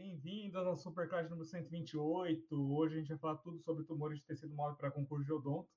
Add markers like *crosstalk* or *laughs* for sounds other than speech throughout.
Bem-vindos ao Superclass número 128. Hoje a gente vai falar tudo sobre tumores de tecido móvel para concurso de odonto.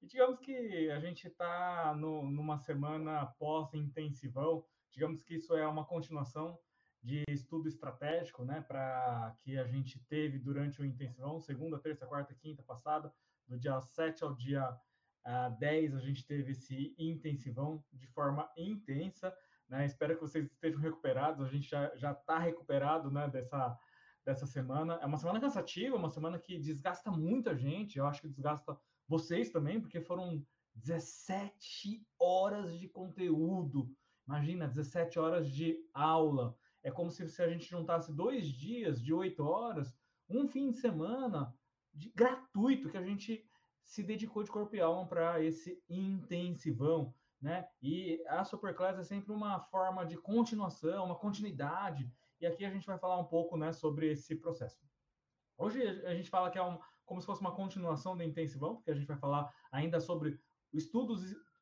E digamos que a gente está numa semana pós-intensivão, digamos que isso é uma continuação de estudo estratégico, né, para que a gente teve durante o intensivão, segunda, terça, quarta, quinta passada, do dia 7 ao dia uh, ah, 10, a gente teve esse intensivão de forma intensa, né? Espero que vocês estejam recuperados. A gente já está recuperado né, dessa, dessa semana. É uma semana cansativa, uma semana que desgasta muita gente. Eu acho que desgasta vocês também, porque foram 17 horas de conteúdo. Imagina, 17 horas de aula. É como se, se a gente juntasse dois dias de oito horas, um fim de semana de, gratuito que a gente se dedicou de corpo e alma para esse intensivão né? E a Superclass é sempre uma forma de continuação, uma continuidade. E aqui a gente vai falar um pouco, né, sobre esse processo. Hoje a gente fala que é um, como se fosse uma continuação do intensivão, porque a gente vai falar ainda sobre o estudo,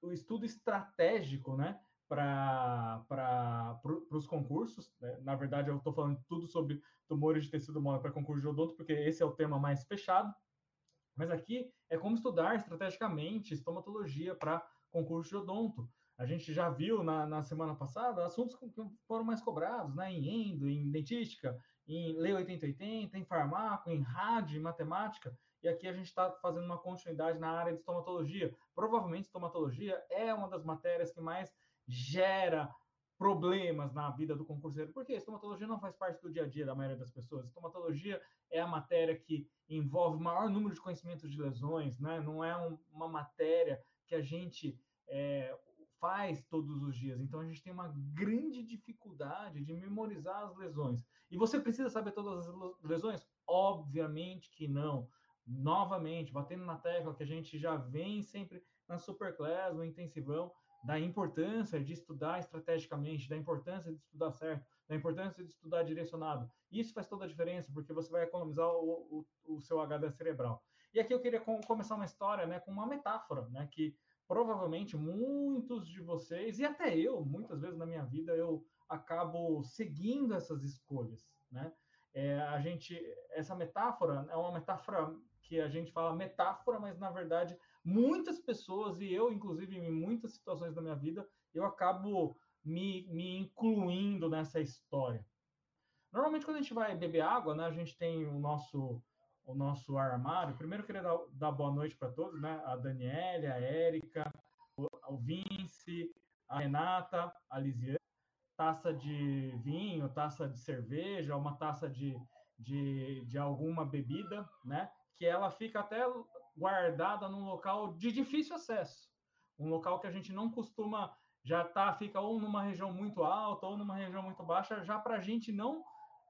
o estudo estratégico, né, para os concursos. Né? Na verdade, eu estou falando tudo sobre tumores de tecido mole para concurso de odonto, porque esse é o tema mais fechado. Mas aqui é como estudar estrategicamente estomatologia para concurso de odonto. A gente já viu na, na semana passada assuntos que foram mais cobrados, né? Em endo, em dentística, em Lei 8080, em farmaco, em rádio, em matemática. E aqui a gente está fazendo uma continuidade na área de estomatologia. Provavelmente estomatologia é uma das matérias que mais gera problemas na vida do concurseiro, porque estomatologia não faz parte do dia a dia da maioria das pessoas. Estomatologia é a matéria que envolve o maior número de conhecimentos de lesões, né? Não é um, uma matéria que a gente é, faz todos os dias. Então a gente tem uma grande dificuldade de memorizar as lesões. E você precisa saber todas as lesões? Obviamente que não. Novamente, batendo na tecla que a gente já vem sempre na Superclass, no intensivão, da importância de estudar estrategicamente, da importância de estudar certo, da importância de estudar direcionado. Isso faz toda a diferença, porque você vai economizar o, o, o seu HD cerebral. E aqui eu queria com, começar uma história né, com uma metáfora, né, que provavelmente muitos de vocês, e até eu, muitas vezes na minha vida, eu acabo seguindo essas escolhas, né? É, a gente, essa metáfora é uma metáfora que a gente fala metáfora, mas na verdade muitas pessoas e eu, inclusive, em muitas situações da minha vida, eu acabo me, me incluindo nessa história. Normalmente quando a gente vai beber água, né, a gente tem o nosso o nosso armário. Primeiro, eu queria dar, dar boa noite para todos, né? A Daniela, a Érica, o, o Vince, a Renata, a Lisiane. Taça de vinho, taça de cerveja, uma taça de, de, de alguma bebida, né? Que ela fica até guardada num local de difícil acesso. Um local que a gente não costuma já tá, fica ou numa região muito alta ou numa região muito baixa, já para a gente não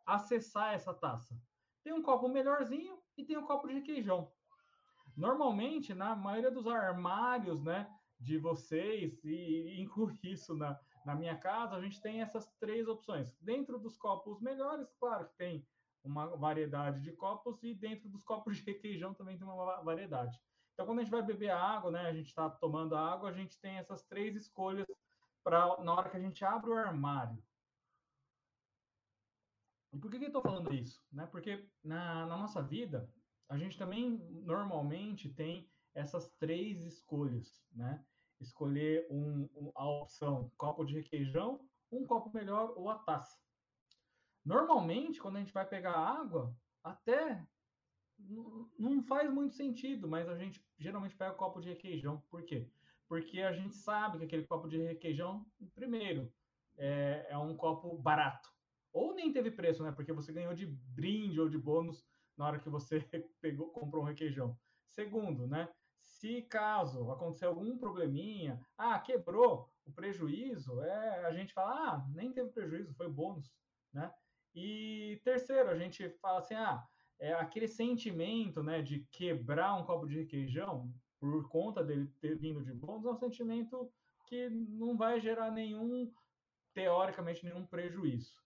acessar essa taça. Tem um copo melhorzinho, e tem o copo de requeijão. Normalmente, na maioria dos armários, né, de vocês, e inclui isso na, na minha casa, a gente tem essas três opções. Dentro dos copos melhores, claro que tem uma variedade de copos, e dentro dos copos de requeijão também tem uma variedade. Então, quando a gente vai beber água, né, a gente está tomando água, a gente tem essas três escolhas para na hora que a gente abre o armário. E por que, que eu estou falando isso? Né? Porque na, na nossa vida, a gente também normalmente tem essas três escolhas, né? Escolher um, um, a opção copo de requeijão, um copo melhor ou a taça. Normalmente, quando a gente vai pegar água, até não faz muito sentido, mas a gente geralmente pega o copo de requeijão. Por quê? Porque a gente sabe que aquele copo de requeijão, primeiro, é, é um copo barato. Ou nem teve preço, né? Porque você ganhou de brinde ou de bônus na hora que você *laughs* pegou, comprou um requeijão. Segundo, né? Se caso acontecer algum probleminha, ah, quebrou o prejuízo, é, a gente fala, ah, nem teve prejuízo, foi bônus, né? E terceiro, a gente fala assim, ah, é aquele sentimento, né, de quebrar um copo de requeijão por conta dele ter vindo de bônus, é um sentimento que não vai gerar nenhum, teoricamente, nenhum prejuízo.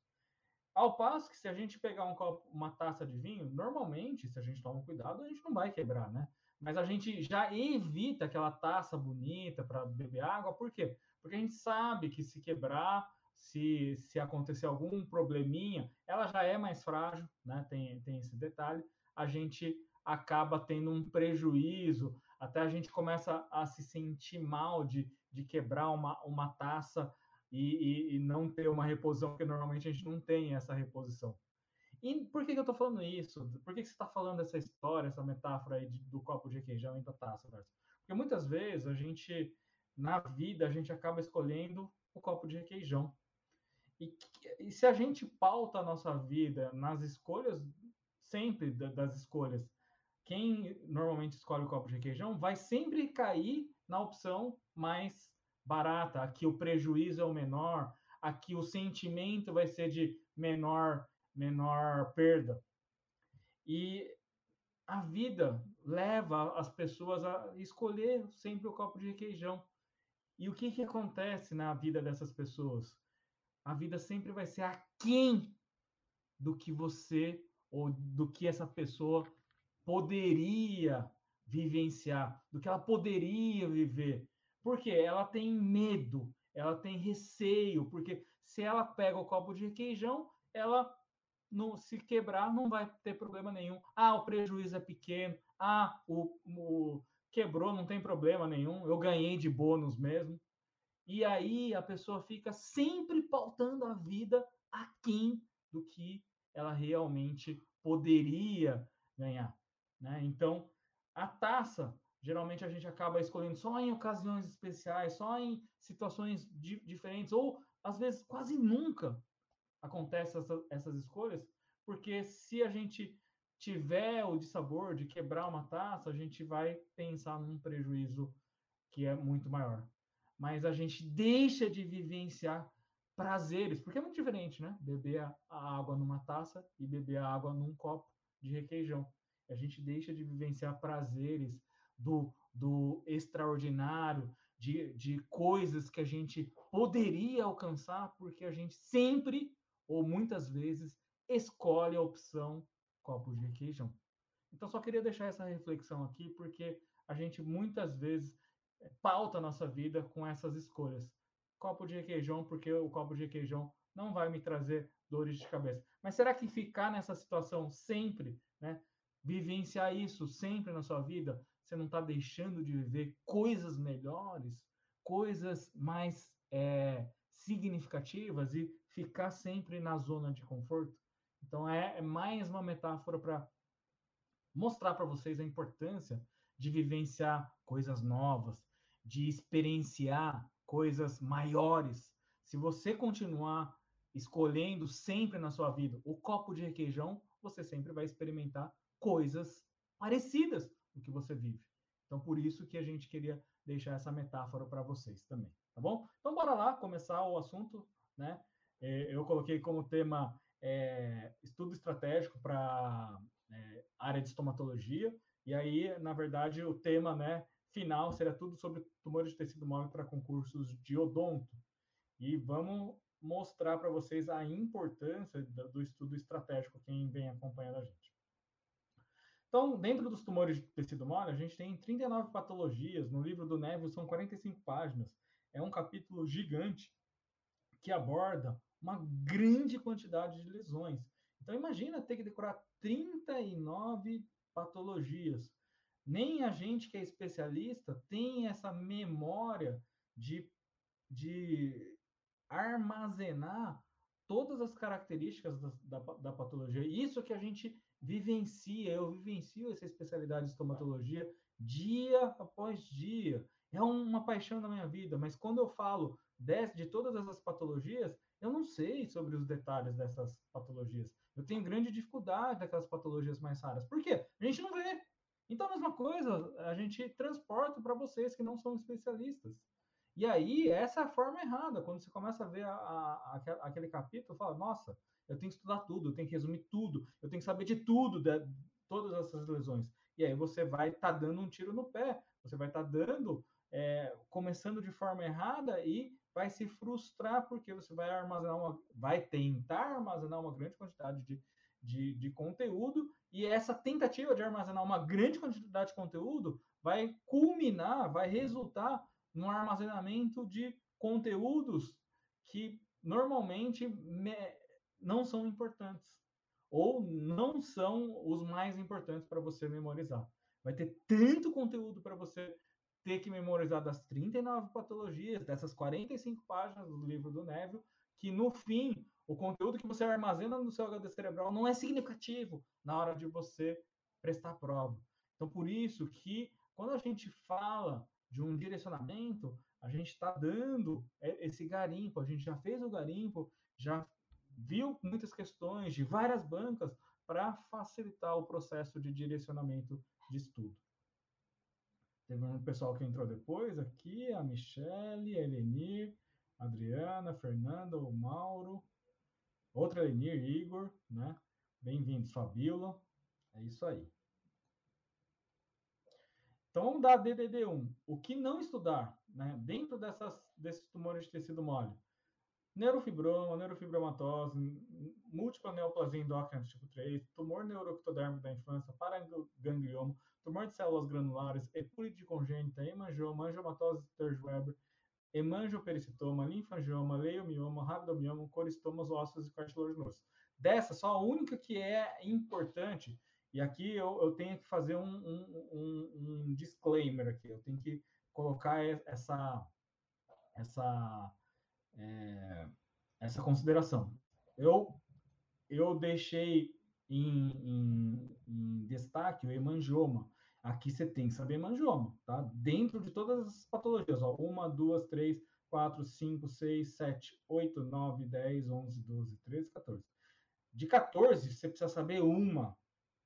Ao passo que se a gente pegar um copo, uma taça de vinho, normalmente, se a gente toma cuidado, a gente não vai quebrar, né? Mas a gente já evita aquela taça bonita para beber água, por quê? Porque a gente sabe que se quebrar, se, se acontecer algum probleminha, ela já é mais frágil, né? Tem, tem esse detalhe. A gente acaba tendo um prejuízo, até a gente começa a se sentir mal de, de quebrar uma, uma taça e, e, e não ter uma reposição, porque normalmente a gente não tem essa reposição. E por que, que eu estou falando isso? Por que, que você está falando essa história, essa metáfora aí de, do copo de requeijão e da taça, Porque muitas vezes a gente, na vida, a gente acaba escolhendo o copo de requeijão. E, e se a gente pauta a nossa vida nas escolhas, sempre das escolhas, quem normalmente escolhe o copo de requeijão vai sempre cair na opção mais barata, aqui o prejuízo é o menor, aqui o sentimento vai ser de menor menor perda. E a vida leva as pessoas a escolher sempre o copo de requeijão. E o que, que acontece na vida dessas pessoas? A vida sempre vai ser aquém do que você ou do que essa pessoa poderia vivenciar, do que ela poderia viver. Porque ela tem medo, ela tem receio, porque se ela pega o copo de requeijão, ela não, se quebrar não vai ter problema nenhum. Ah, o prejuízo é pequeno. Ah, o, o quebrou, não tem problema nenhum. Eu ganhei de bônus mesmo. E aí a pessoa fica sempre pautando a vida aquém do que ela realmente poderia ganhar. Né? Então, a taça, geralmente a gente acaba escolhendo só em ocasiões especiais, só em situações di diferentes, ou às vezes quase nunca acontece essa, essas escolhas, porque se a gente tiver o dissabor de quebrar uma taça, a gente vai pensar num prejuízo que é muito maior. Mas a gente deixa de vivenciar prazeres, porque é muito diferente, né? Beber a água numa taça e beber a água num copo de requeijão. A gente deixa de vivenciar prazeres do, do extraordinário, de, de coisas que a gente poderia alcançar, porque a gente sempre ou muitas vezes escolhe a opção copo de requeijão. Então, só queria deixar essa reflexão aqui, porque a gente muitas vezes pauta a nossa vida com essas escolhas. Copo de requeijão, porque o copo de requeijão não vai me trazer dores de cabeça. Mas será que ficar nessa situação sempre, né? Vivenciar isso sempre na sua vida, você não está deixando de viver coisas melhores, coisas mais é, significativas e ficar sempre na zona de conforto. Então é, é mais uma metáfora para mostrar para vocês a importância de vivenciar coisas novas, de experienciar coisas maiores. Se você continuar escolhendo sempre na sua vida o copo de requeijão, você sempre vai experimentar coisas parecidas que você vive. Então, por isso que a gente queria deixar essa metáfora para vocês também, tá bom? Então, bora lá começar o assunto, né? É, eu coloquei como tema é, estudo estratégico para é, área de estomatologia, e aí, na verdade, o tema né, final seria tudo sobre tumores de tecido móvel para concursos de odonto. E vamos mostrar para vocês a importância do estudo estratégico, quem vem acompanhando a gente. Então, dentro dos tumores de tecido mole, a gente tem 39 patologias. No livro do Neville são 45 páginas. É um capítulo gigante que aborda uma grande quantidade de lesões. Então, imagina ter que decorar 39 patologias. Nem a gente que é especialista tem essa memória de, de armazenar todas as características da, da, da, patologia. Isso que a gente vivencia, eu vivencio essa especialidade de estomatologia dia após dia. É uma paixão da minha vida, mas quando eu falo de, de todas essas patologias, eu não sei sobre os detalhes dessas patologias. Eu tenho grande dificuldade daquelas patologias mais raras. Por quê? A gente não vê. Então, a mesma coisa, a gente transporta para vocês que não são especialistas. E aí, essa é a forma errada. Quando você começa a ver a, a, aquele capítulo, fala, nossa, eu tenho que estudar tudo, eu tenho que resumir tudo, eu tenho que saber de tudo, de todas essas lesões. E aí você vai estar tá dando um tiro no pé, você vai estar tá dando, é, começando de forma errada e vai se frustrar porque você vai armazenar uma, vai tentar armazenar uma grande quantidade de, de, de conteúdo e essa tentativa de armazenar uma grande quantidade de conteúdo vai culminar, vai resultar no armazenamento de conteúdos que normalmente me, não são importantes ou não são os mais importantes para você memorizar. Vai ter tanto conteúdo para você ter que memorizar das 39 patologias, dessas 45 páginas do livro do Neville, que no fim, o conteúdo que você armazena no seu HD cerebral não é significativo na hora de você prestar prova. Então, por isso que quando a gente fala de um direcionamento, a gente está dando esse garimpo, a gente já fez o garimpo, já viu muitas questões de várias bancas para facilitar o processo de direcionamento de estudo. Teve um pessoal que entrou depois aqui, a Michele, a Elenir, a Adriana, a Fernanda, o Mauro, outra Elenir, Igor, né? Bem-vindos, Fabíola. É isso aí. Então vamos dar DDD1. O que não estudar, né? Dentro dessas, desses tumores de tecido mole? Neurofibroma, neurofibromatose, múltipla neoplasia endócrina tipo 3, tumor neuroectodérmico da infância, paraganglioma, tumor de células granulares, epúlide congênita, hemangioma, angiomatose Sturge-Weber, hemangiopericitoma, linfangioma, leiomioma, rabdomioma, coristomas ósseos e cartilaginosos. Dessa, só a única que é importante, e aqui eu, eu tenho que fazer um, um, um, disclaimer aqui, eu tenho que colocar essa, essa, é, essa consideração. Eu, eu deixei em, em, em destaque o hemangioma. Aqui você tem que saber hemangioma, tá? Dentro de todas as patologias, ó. Uma, duas, três, quatro, cinco, seis, sete, oito, nove, dez, onze, doze, treze, 14. De 14, você precisa saber uma.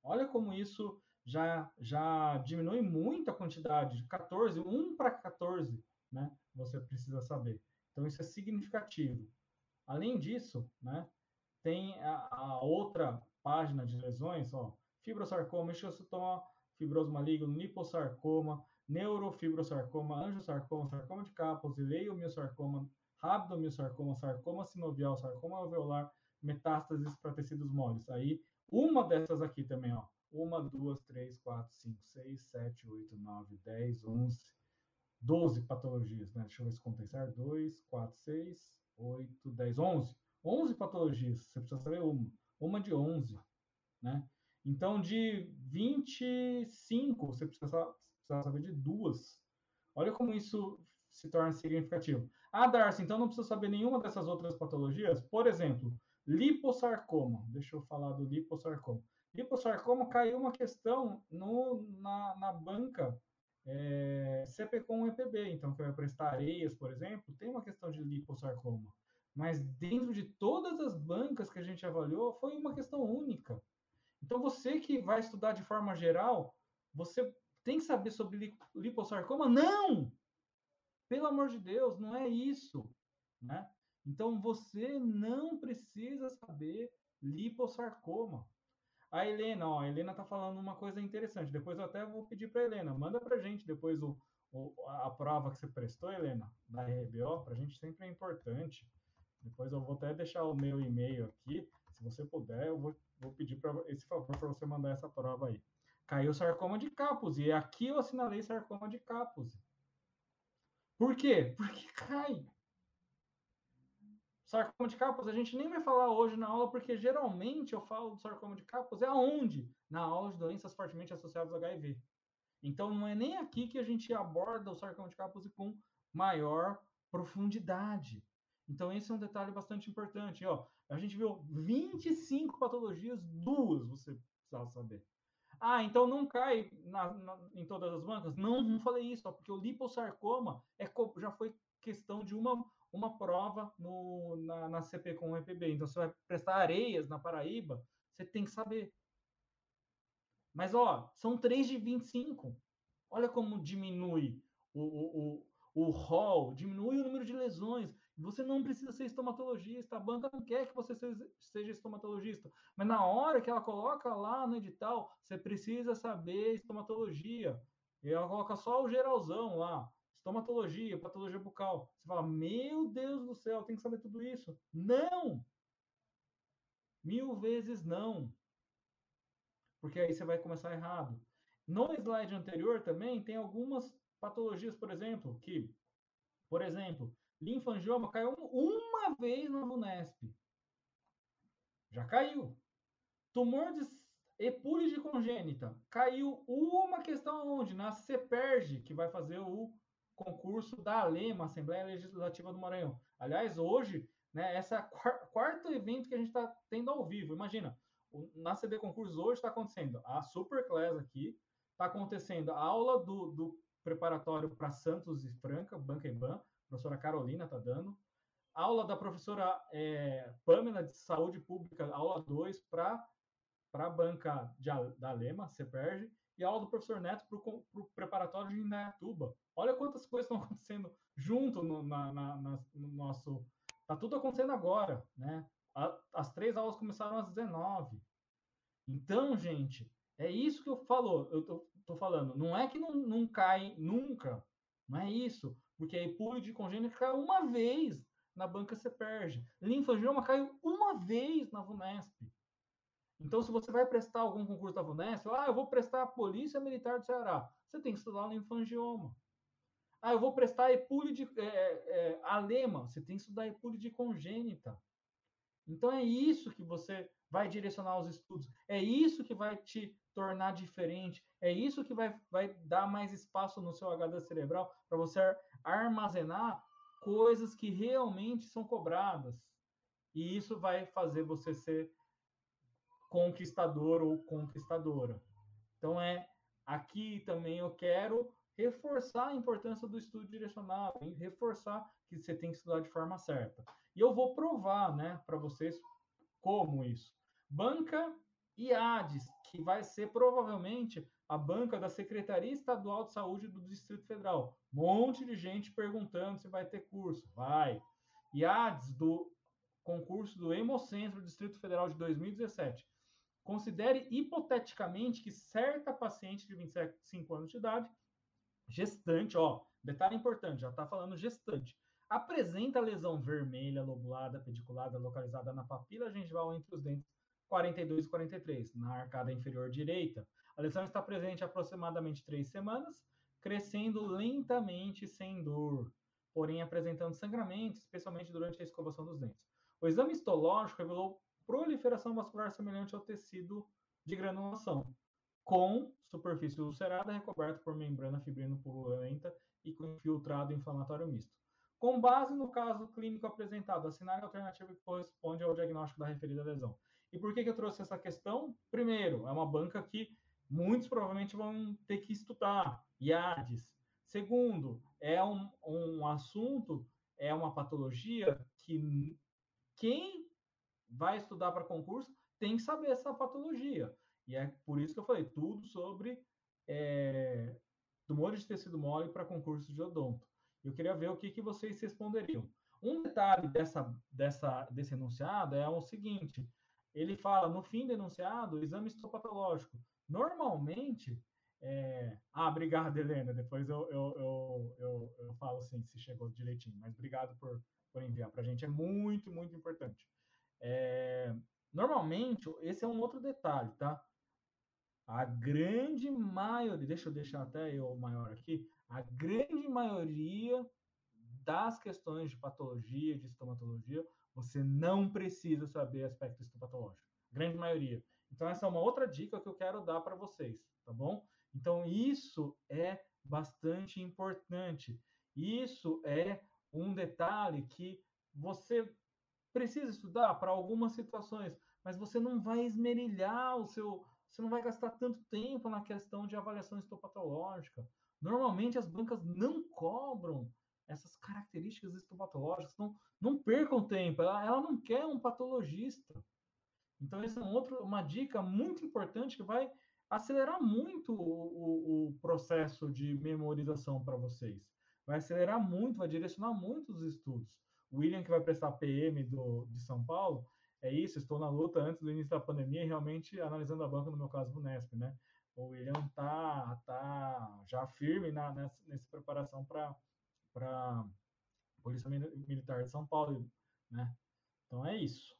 Olha como isso já, já diminui muito a quantidade. De 14, 1 para 14, né? Você precisa saber. Então, isso é significativo. Além disso, né? Tem a, a outra página de lesões, ó, fibrosarcoma, esquiostoma, fibroso maligno, liposarcoma, neurofibrosarcoma, angiosarcoma, sarcoma de Kaposi, leiomiosarcoma, rabdomiosarcoma, sarcoma sinovial, sarcoma alveolar, metástases para tecidos moles. Aí, uma dessas aqui também, ó. Uma, duas, três, quatro, cinco, seis, sete, oito, nove, dez, onze, doze patologias, né? Deixa eu ver se contei certo. Dois, quatro, seis, oito, dez, onze. Onze patologias, você precisa saber uma uma de 11, né? Então, de 25, você precisa saber de duas. Olha como isso se torna significativo. Ah, Darcy, então não precisa saber nenhuma dessas outras patologias? Por exemplo, liposarcoma. Deixa eu falar do liposarcoma. Liposarcoma caiu uma questão no, na, na banca é, CPCOM EPB, então, que vai prestar areias, por exemplo, tem uma questão de liposarcoma mas dentro de todas as bancas que a gente avaliou, foi uma questão única. Então, você que vai estudar de forma geral, você tem que saber sobre liposarcoma? Não! Pelo amor de Deus, não é isso, né? Então, você não precisa saber liposarcoma. A Helena, ó, a Helena está falando uma coisa interessante. Depois eu até vou pedir para Helena, manda para gente depois o, o, a prova que você prestou, Helena, da RBO, para a gente sempre é importante. Depois eu vou até deixar o meu e-mail aqui. Se você puder, eu vou, vou pedir para esse favor para você mandar essa prova aí. Caiu sarcoma de Kaposi. E aqui eu assinalei sarcoma de Kaposi. Por quê? Porque cai. Sarcoma de Kaposi a gente nem vai falar hoje na aula, porque geralmente eu falo do sarcoma de Kaposi aonde? Na aula de doenças fortemente associadas ao HIV. Então não é nem aqui que a gente aborda o sarcoma de Kaposi com maior profundidade. Então, esse é um detalhe bastante importante. Ó, a gente viu 25 patologias, duas você precisava saber. Ah, então não cai na, na, em todas as bancas? Não, não falei isso, ó, porque o liposarcoma é, já foi questão de uma, uma prova no, na, na CP com o EPB. Então, você vai prestar areias na Paraíba, você tem que saber. Mas, ó, são 3 de 25. Olha como diminui o, o, o, o rol, diminui o número de lesões. Você não precisa ser estomatologista, a banca não quer que você seja estomatologista, mas na hora que ela coloca lá no edital, você precisa saber estomatologia. E ela coloca só o geralzão lá, estomatologia, patologia bucal. Você fala, meu Deus do céu, tem que saber tudo isso. Não! Mil vezes não. Porque aí você vai começar errado. No slide anterior também tem algumas patologias, por exemplo, que, por exemplo, linfangioma caiu uma vez na Unesp. Já caiu. Tumor de epúlide congênita. Caiu uma questão onde? Na CEPERG, que vai fazer o concurso da ALEMA, Assembleia Legislativa do Maranhão. Aliás, hoje, né, esse é o quarto evento que a gente está tendo ao vivo. Imagina, na CD Concursos hoje está acontecendo a Superclass aqui, está acontecendo a aula do, do preparatório para Santos e Franca, Banca e Ban, professora Carolina está dando, aula da professora é, Pamela de Saúde Pública, aula 2 para a banca de, da Lema, CEPERG, e aula do professor Neto para o preparatório de Indaiatuba. Olha quantas *laughs* coisas estão acontecendo junto no, na, na, no nosso. Está tudo acontecendo agora, né? as três aulas começaram às 19. Então, gente, é isso que eu falo, eu tô, tô falando. Não é que não, não cai nunca, não é isso. Porque a epúlide congênita caiu uma vez na banca CEPERG. Linfangioma caiu uma vez na VUNESP. Então, se você vai prestar algum concurso da VUNESP, ah, eu vou prestar a Polícia Militar do Ceará. Você tem que estudar o linfangioma. Ah, eu vou prestar a epúlide é, é, alema. Você tem que estudar a epúlide congênita. Então, é isso que você vai direcionar os estudos. É isso que vai te tornar diferente. É isso que vai, vai dar mais espaço no seu HD cerebral para você armazenar coisas que realmente são cobradas. E isso vai fazer você ser conquistador ou conquistadora. Então é aqui também eu quero reforçar a importância do estudo direcionado, reforçar que você tem que estudar de forma certa. E eu vou provar, né, para vocês como isso. Banca IADES, que vai ser provavelmente a banca da Secretaria Estadual de Saúde do Distrito Federal. Um monte de gente perguntando se vai ter curso. Vai. IADES do concurso do Hemocentro Distrito Federal de 2017. Considere hipoteticamente que certa paciente de 25 anos de idade, gestante, ó, detalhe importante, já está falando gestante, apresenta lesão vermelha, lobulada, pediculada, localizada na papila gengival entre os dentes 42 e 43, na arcada inferior direita. A lesão está presente aproximadamente três semanas, crescendo lentamente sem dor, porém apresentando sangramento, especialmente durante a escovação dos dentes. O exame histológico revelou proliferação vascular semelhante ao tecido de granulação, com superfície ulcerada recoberta por membrana fibrino purulenta e com infiltrado inflamatório misto. Com base no caso clínico apresentado, assinale a alternativa que corresponde ao diagnóstico da referida lesão. E por que, que eu trouxe essa questão? Primeiro, é uma banca que muitos provavelmente vão ter que estudar, IADES. Segundo, é um, um assunto, é uma patologia que quem vai estudar para concurso tem que saber essa patologia. E é por isso que eu falei tudo sobre é, tumores de tecido mole para concurso de odonto. Eu queria ver o que, que vocês responderiam. Um detalhe dessa, dessa, desse enunciado é o seguinte: ele fala no fim do enunciado, exame histopatológico. Normalmente, é... ah, obrigado, Helena. Depois eu, eu, eu, eu, eu falo assim, se chegou direitinho. Mas obrigado por, por enviar para a gente. É muito, muito importante. É... Normalmente, esse é um outro detalhe, tá? A grande maioria, deixa eu deixar até eu maior aqui, a grande maioria das questões de patologia, de estomatologia, você não precisa saber aspecto histopatológico. Grande maioria. Então, essa é uma outra dica que eu quero dar para vocês, tá bom? Então, isso é bastante importante. Isso é um detalhe que você precisa estudar para algumas situações, mas você não vai esmerilhar o seu. Você não vai gastar tanto tempo na questão de avaliação histopatológica. Normalmente as bancas não cobram essas características histopatológicas. Não, não percam tempo, ela, ela não quer um patologista. Então, essa é um outro, uma dica muito importante que vai acelerar muito o, o, o processo de memorização para vocês. Vai acelerar muito, vai direcionar muito os estudos. William, que vai prestar PM do, de São Paulo, é isso, estou na luta antes do início da pandemia e realmente analisando a banca, no meu caso, do Nesp, né? O William tá, tá já firme na, nessa, nessa preparação para para Polícia Militar de São Paulo, né? Então é isso.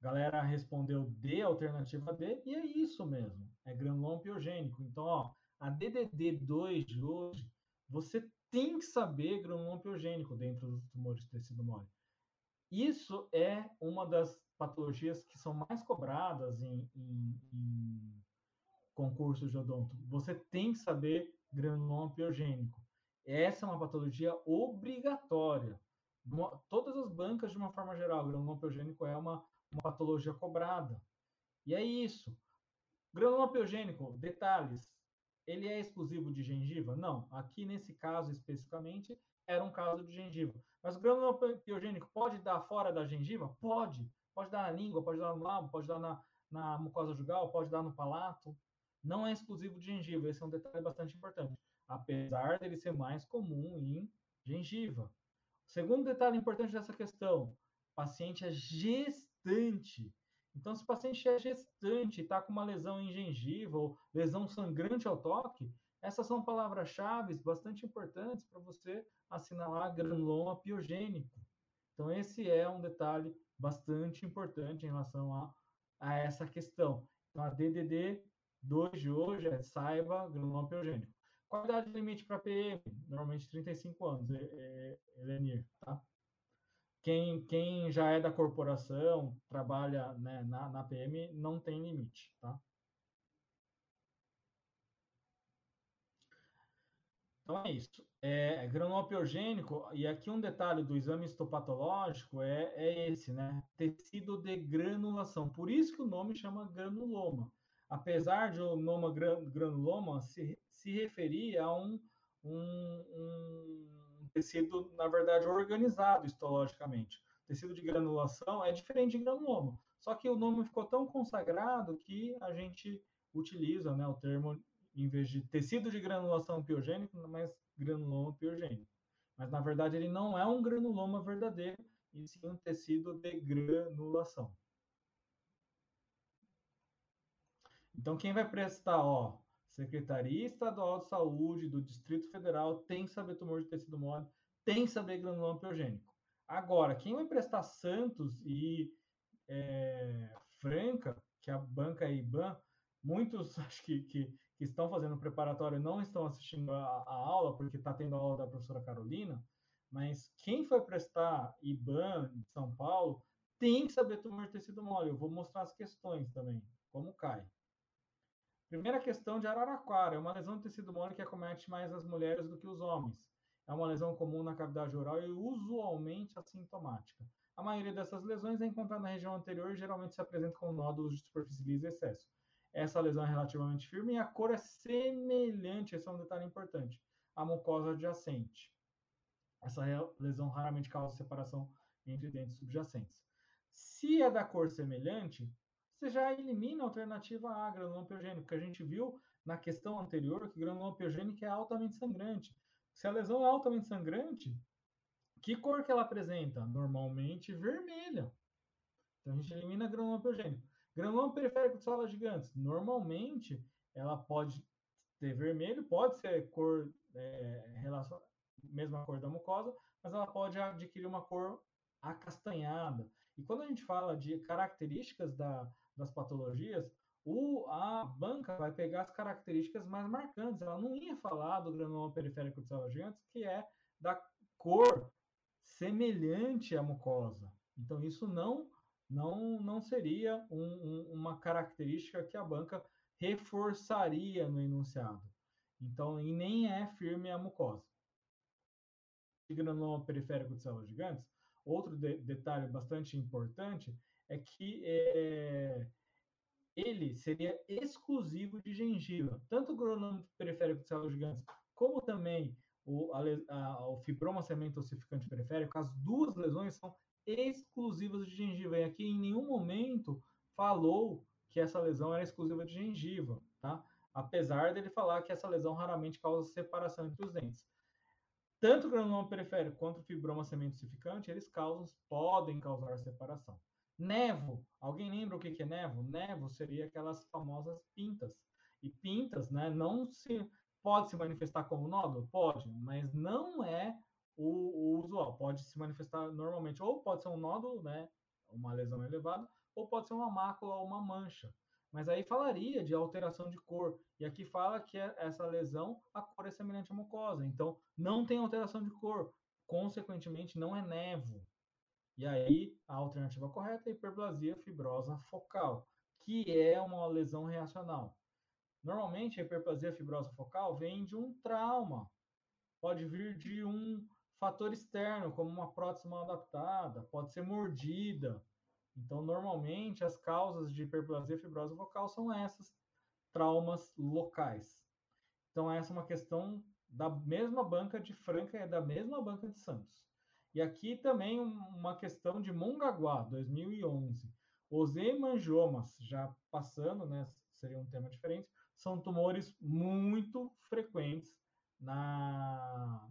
galera respondeu D, alternativa D, e é isso mesmo. É granuloma piogênico. Então, ó, a DDD2 de hoje, você tem que saber granuloma piogênico dentro dos tumores de tecido mole. Isso é uma das patologias que são mais cobradas em, em, em concursos de odonto. Você tem que saber granuloma piogênico. Essa é uma patologia obrigatória. Uma, todas as bancas, de uma forma geral, granuloma piogênico é uma, uma patologia cobrada. E é isso. Granuloma piogênico, detalhes, ele é exclusivo de gengiva? Não. Aqui, nesse caso especificamente, era um caso de gengiva. Mas o granuloma piogênico pode dar fora da gengiva? Pode. Pode dar na língua, pode dar no lábio, pode dar na, na mucosa jugal, pode dar no palato. Não é exclusivo de gengiva. Esse é um detalhe bastante importante. Apesar dele ser mais comum em gengiva. Segundo detalhe importante dessa questão: paciente é gestante. Então, se o paciente é gestante, está com uma lesão em gengiva ou lesão sangrante ao toque, essas são palavras-chave bastante importantes para você assinalar granuloma piogênico. Então, esse é um detalhe bastante importante em relação a, a essa questão. Então, a DDD 2 de hoje é saiba granuloma piogênico. Qualidade limite para PM, normalmente 35 anos, Elenir, tá? Quem, quem já é da corporação, trabalha né, na, na PM, não tem limite, tá? Então é isso. É, piogênico, e aqui um detalhe do exame histopatológico é, é esse, né? Tecido de granulação. Por isso que o nome chama granuloma. Apesar de o nome granuloma se, se referir a um, um, um tecido, na verdade, organizado histologicamente. Tecido de granulação é diferente de granuloma. Só que o nome ficou tão consagrado que a gente utiliza né, o termo em vez de tecido de granulação piogênico, mas granuloma piogênico. Mas, na verdade, ele não é um granuloma verdadeiro, e sim um tecido de granulação. Então, quem vai prestar, ó, Secretaria Estadual de Saúde do Distrito Federal tem que saber tumor de tecido mole, tem que saber granuloma piogênico. Agora, quem vai prestar Santos e é, Franca, que é a banca IBAN, muitos *laughs* acho que, que, que estão fazendo preparatório não estão assistindo a, a aula, porque está tendo a aula da professora Carolina, mas quem foi prestar IBAN de São Paulo tem que saber tumor de tecido mole. Eu vou mostrar as questões também, como cai. Primeira questão de Araraquara, é uma lesão de tecido mole que acomete mais as mulheres do que os homens. É uma lesão comum na cavidade oral e usualmente assintomática. A maioria dessas lesões é encontrada na região anterior e geralmente se apresenta com nódulos de superfície lisa e excesso. Essa lesão é relativamente firme e a cor é semelhante, esse é um detalhe importante, à mucosa adjacente. Essa lesão raramente causa separação entre dentes subjacentes. Se é da cor semelhante, você já elimina a alternativa A, granuloma piogênico, porque a gente viu na questão anterior que granuloma piogênico é altamente sangrante. Se a lesão é altamente sangrante, que cor que ela apresenta? Normalmente vermelha. Então a gente elimina granuloma piogênico. Granuloma periférico de células gigantes, normalmente ela pode ter vermelho, pode ser cor é, relacion... mesma cor da mucosa, mas ela pode adquirir uma cor acastanhada. E quando a gente fala de características da, das patologias, o, a banca vai pegar as características mais marcantes. Ela não ia falar do granuloma periférico de células gigantes, que é da cor semelhante à mucosa. Então, isso não não, não seria um, um, uma característica que a banca reforçaria no enunciado. Então, e nem é firme a mucosa. Granuloma periférico de células gigantes, outro de, detalhe bastante importante é que é, ele seria exclusivo de gengiva. Tanto o granuloma periférico de células gigantes, como também o, a, a, o fibroma ossificante periférico, as duas lesões são exclusivas de gengiva. E aqui em nenhum momento falou que essa lesão era exclusiva de gengiva, tá? Apesar dele falar que essa lesão raramente causa separação entre os dentes. Tanto o granuloma periférico quanto o fibroma sementificante, eles causam, podem causar separação. Nevo, alguém lembra o que é nevo? Nevo seria aquelas famosas pintas. E pintas, né, não se pode se manifestar como nódulo? Pode, mas não é o, o, usual. Pode se manifestar normalmente, ou pode ser um nódulo, né, uma lesão elevada, ou pode ser uma mácula ou uma mancha. Mas aí falaria de alteração de cor. E aqui fala que é essa lesão, a cor é semelhante à mucosa. Então, não tem alteração de cor. Consequentemente, não é nevo. E aí, a alternativa correta é hiperplasia fibrosa focal, que é uma lesão reacional. Normalmente, a hiperplasia fibrosa focal vem de um trauma. Pode vir de um fator externo, como uma prótese mal adaptada, pode ser mordida, então, normalmente, as causas de hiperplasia fibrosa vocal são essas traumas locais. Então, essa é uma questão da mesma banca de Franca e da mesma banca de Santos. E aqui também uma questão de Mongaguá, 2011. Os hemangiomas, já passando, né, seria um tema diferente, são tumores muito frequentes na,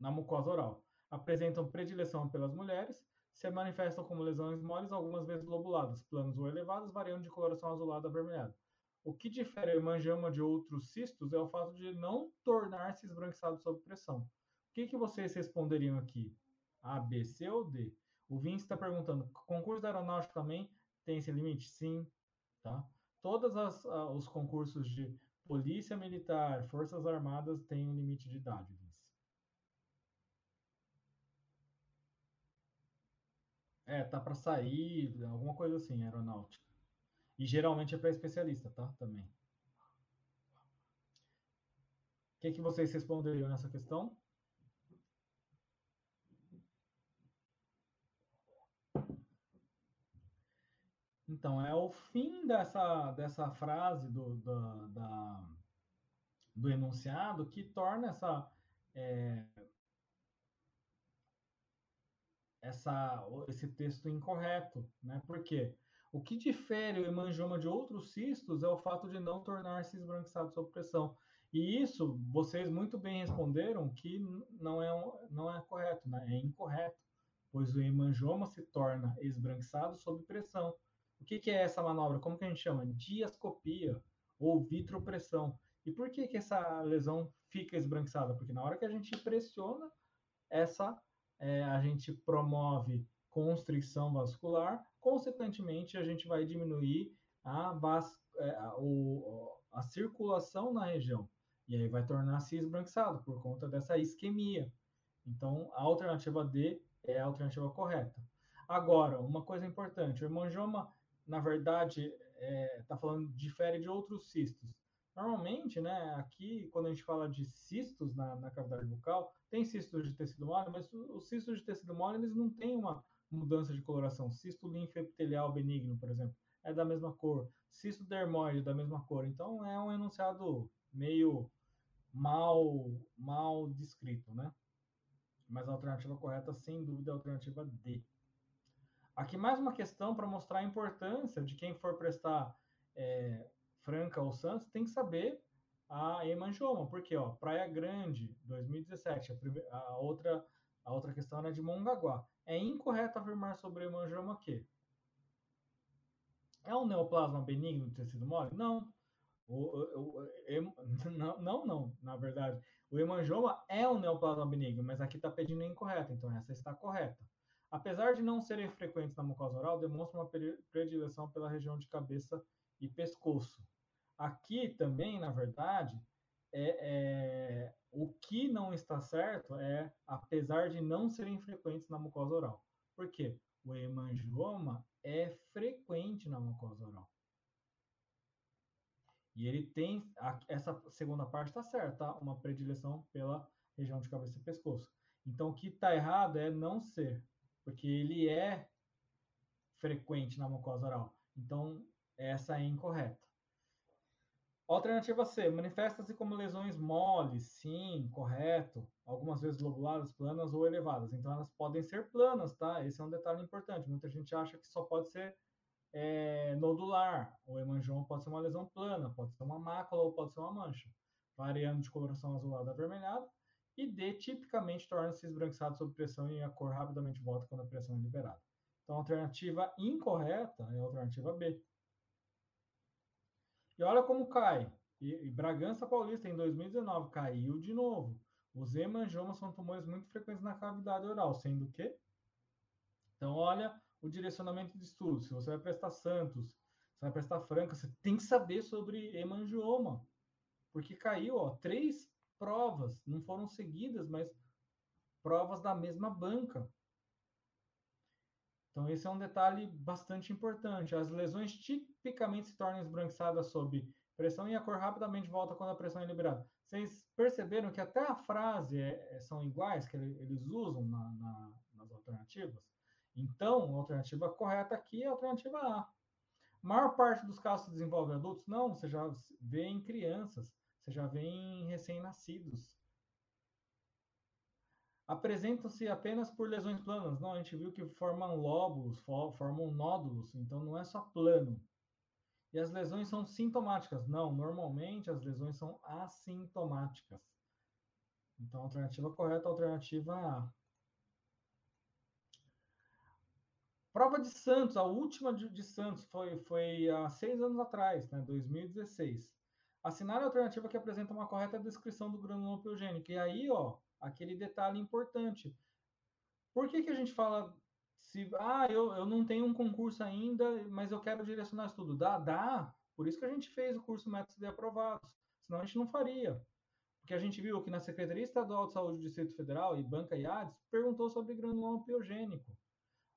na mucosa oral. Apresentam predileção pelas mulheres se manifestam como lesões moles, algumas vezes lobuladas, planos ou elevadas, variando de coloração azulada a avermelhada. O que difere o hemangioma de outros cistos é o fato de não tornar-se esbranquiçado sob pressão. O que, que vocês responderiam aqui? A, B, C ou D? O Vince está perguntando, concurso da aeronáutica também tem esse limite? Sim, tá? Todos uh, os concursos de polícia militar, forças armadas têm um limite de idade. É, tá para sair, alguma coisa assim, aeronáutica. E geralmente é para especialista, tá? Também. O que, que vocês responderiam nessa questão? Então, é o fim dessa, dessa frase do, do, da, do enunciado que torna essa, é, essa, esse texto incorreto, né? Por quê? O que difere o hemangioma de outros cistos é o fato de não tornar-se esbranquiçado sob pressão. E isso, vocês muito bem responderam que não é, não é correto, né? é incorreto, pois o hemangioma se torna esbranquiçado sob pressão. O que, que, é essa manobra? Como que a gente chama? Diascopia ou vitropressão. E por que, que essa lesão fica esbranquiçada? Porque na hora que a gente pressiona, essa é, a gente promove constrição vascular, consequentemente, a gente vai diminuir a, vas, é, a, o, a circulação na região, e aí vai tornar-se esbranquiçado por conta dessa isquemia. Então, a alternativa D é a alternativa correta. Agora, uma coisa importante, o hemangioma, na verdade, está é, tá falando, difere de outros cistos. Normalmente, né, aqui, quando a gente fala de cistos na, na cavidade bucal, tem cistos de tecido mole, mas os cistos de tecido mole, eles não têm uma mudança de coloração. Cisto linfoepitelial benigno, por exemplo, é da mesma cor. Cisto dermoide, da mesma cor. Então, é um enunciado meio mal, mal descrito, né? Mas a alternativa correta, sem dúvida, é a alternativa D. Aqui mais uma questão para mostrar a importância de quem for prestar é, Franca ou Santos tem que saber a hemangioma, porque ó, Praia Grande, 2017, a, primeira, a, outra, a outra questão era de Mongaguá. É incorreto afirmar sobre hemangioma que é um neoplasma benigno do tecido mole? Não. O, o, o, *laughs* não, não, não, na verdade. O hemangioma é um neoplasma benigno, mas aqui está pedindo incorreto, então essa está correta. Apesar de não serem frequentes na mucosa oral, demonstra uma predileção pela região de cabeça e pescoço. Aqui também, na verdade, é, é, o que não está certo é, apesar de não serem frequentes na mucosa oral. Por quê? O hemangioma é frequente na mucosa oral. E ele tem, a, essa segunda parte está certa, tá? uma predileção pela região de cabeça e pescoço. Então, o que está errado é não ser, porque ele é frequente na mucosa oral. Então, essa é incorreta. Alternativa C, manifesta-se como lesões moles, sim, correto. Algumas vezes lobuladas, planas ou elevadas. Então elas podem ser planas, tá? Esse é um detalhe importante. Muita gente acha que só pode ser é, nodular. O hemangioma pode ser uma lesão plana, pode ser uma mácula ou pode ser uma mancha, variando de coloração azulada a avermelhada. E D, tipicamente torna-se esbranquiçado sob pressão e a cor rapidamente volta quando a pressão é liberada. Então a alternativa incorreta é a alternativa B. E olha como cai. E, e Bragança Paulista, em 2019, caiu de novo. Os hemangiomas são tumores muito frequentes na cavidade oral, sendo que. Então, olha o direcionamento de estudo. Se você vai prestar Santos, você vai prestar franca, você tem que saber sobre hemangioma, porque caiu, ó, três provas, não foram seguidas, mas provas da mesma banca. Então, esse é um detalhe bastante importante. As lesões tipicamente se tornam esbranquiçadas sob pressão e a cor rapidamente volta quando a pressão é liberada. Vocês perceberam que até a frase é, é são iguais, que eles usam na, na, nas alternativas? Então, a alternativa correta aqui é a alternativa A. A maior parte dos casos se desenvolve em adultos? Não, você já vê em crianças, você já vê em recém-nascidos apresentam-se apenas por lesões planas. Não, a gente viu que formam lóbulos, formam nódulos, então não é só plano. E as lesões são sintomáticas. Não, normalmente as lesões são assintomáticas. Então, a alternativa correta é a alternativa A. Prova de Santos, a última de, Santos foi, foi há seis anos atrás, né, 2016. Assinar a alternativa que apresenta uma correta descrição do granuloma piogênico. E aí, ó, aquele detalhe importante. Por que, que a gente fala se ah, eu, eu não tenho um concurso ainda, mas eu quero direcionar estudo? Dá, dá. Por isso que a gente fez o curso Métodos de Aprovados. Senão a gente não faria. Porque a gente viu que na Secretaria Estadual de Saúde do Distrito Federal e Banca IADES perguntou sobre granuloma piogênico.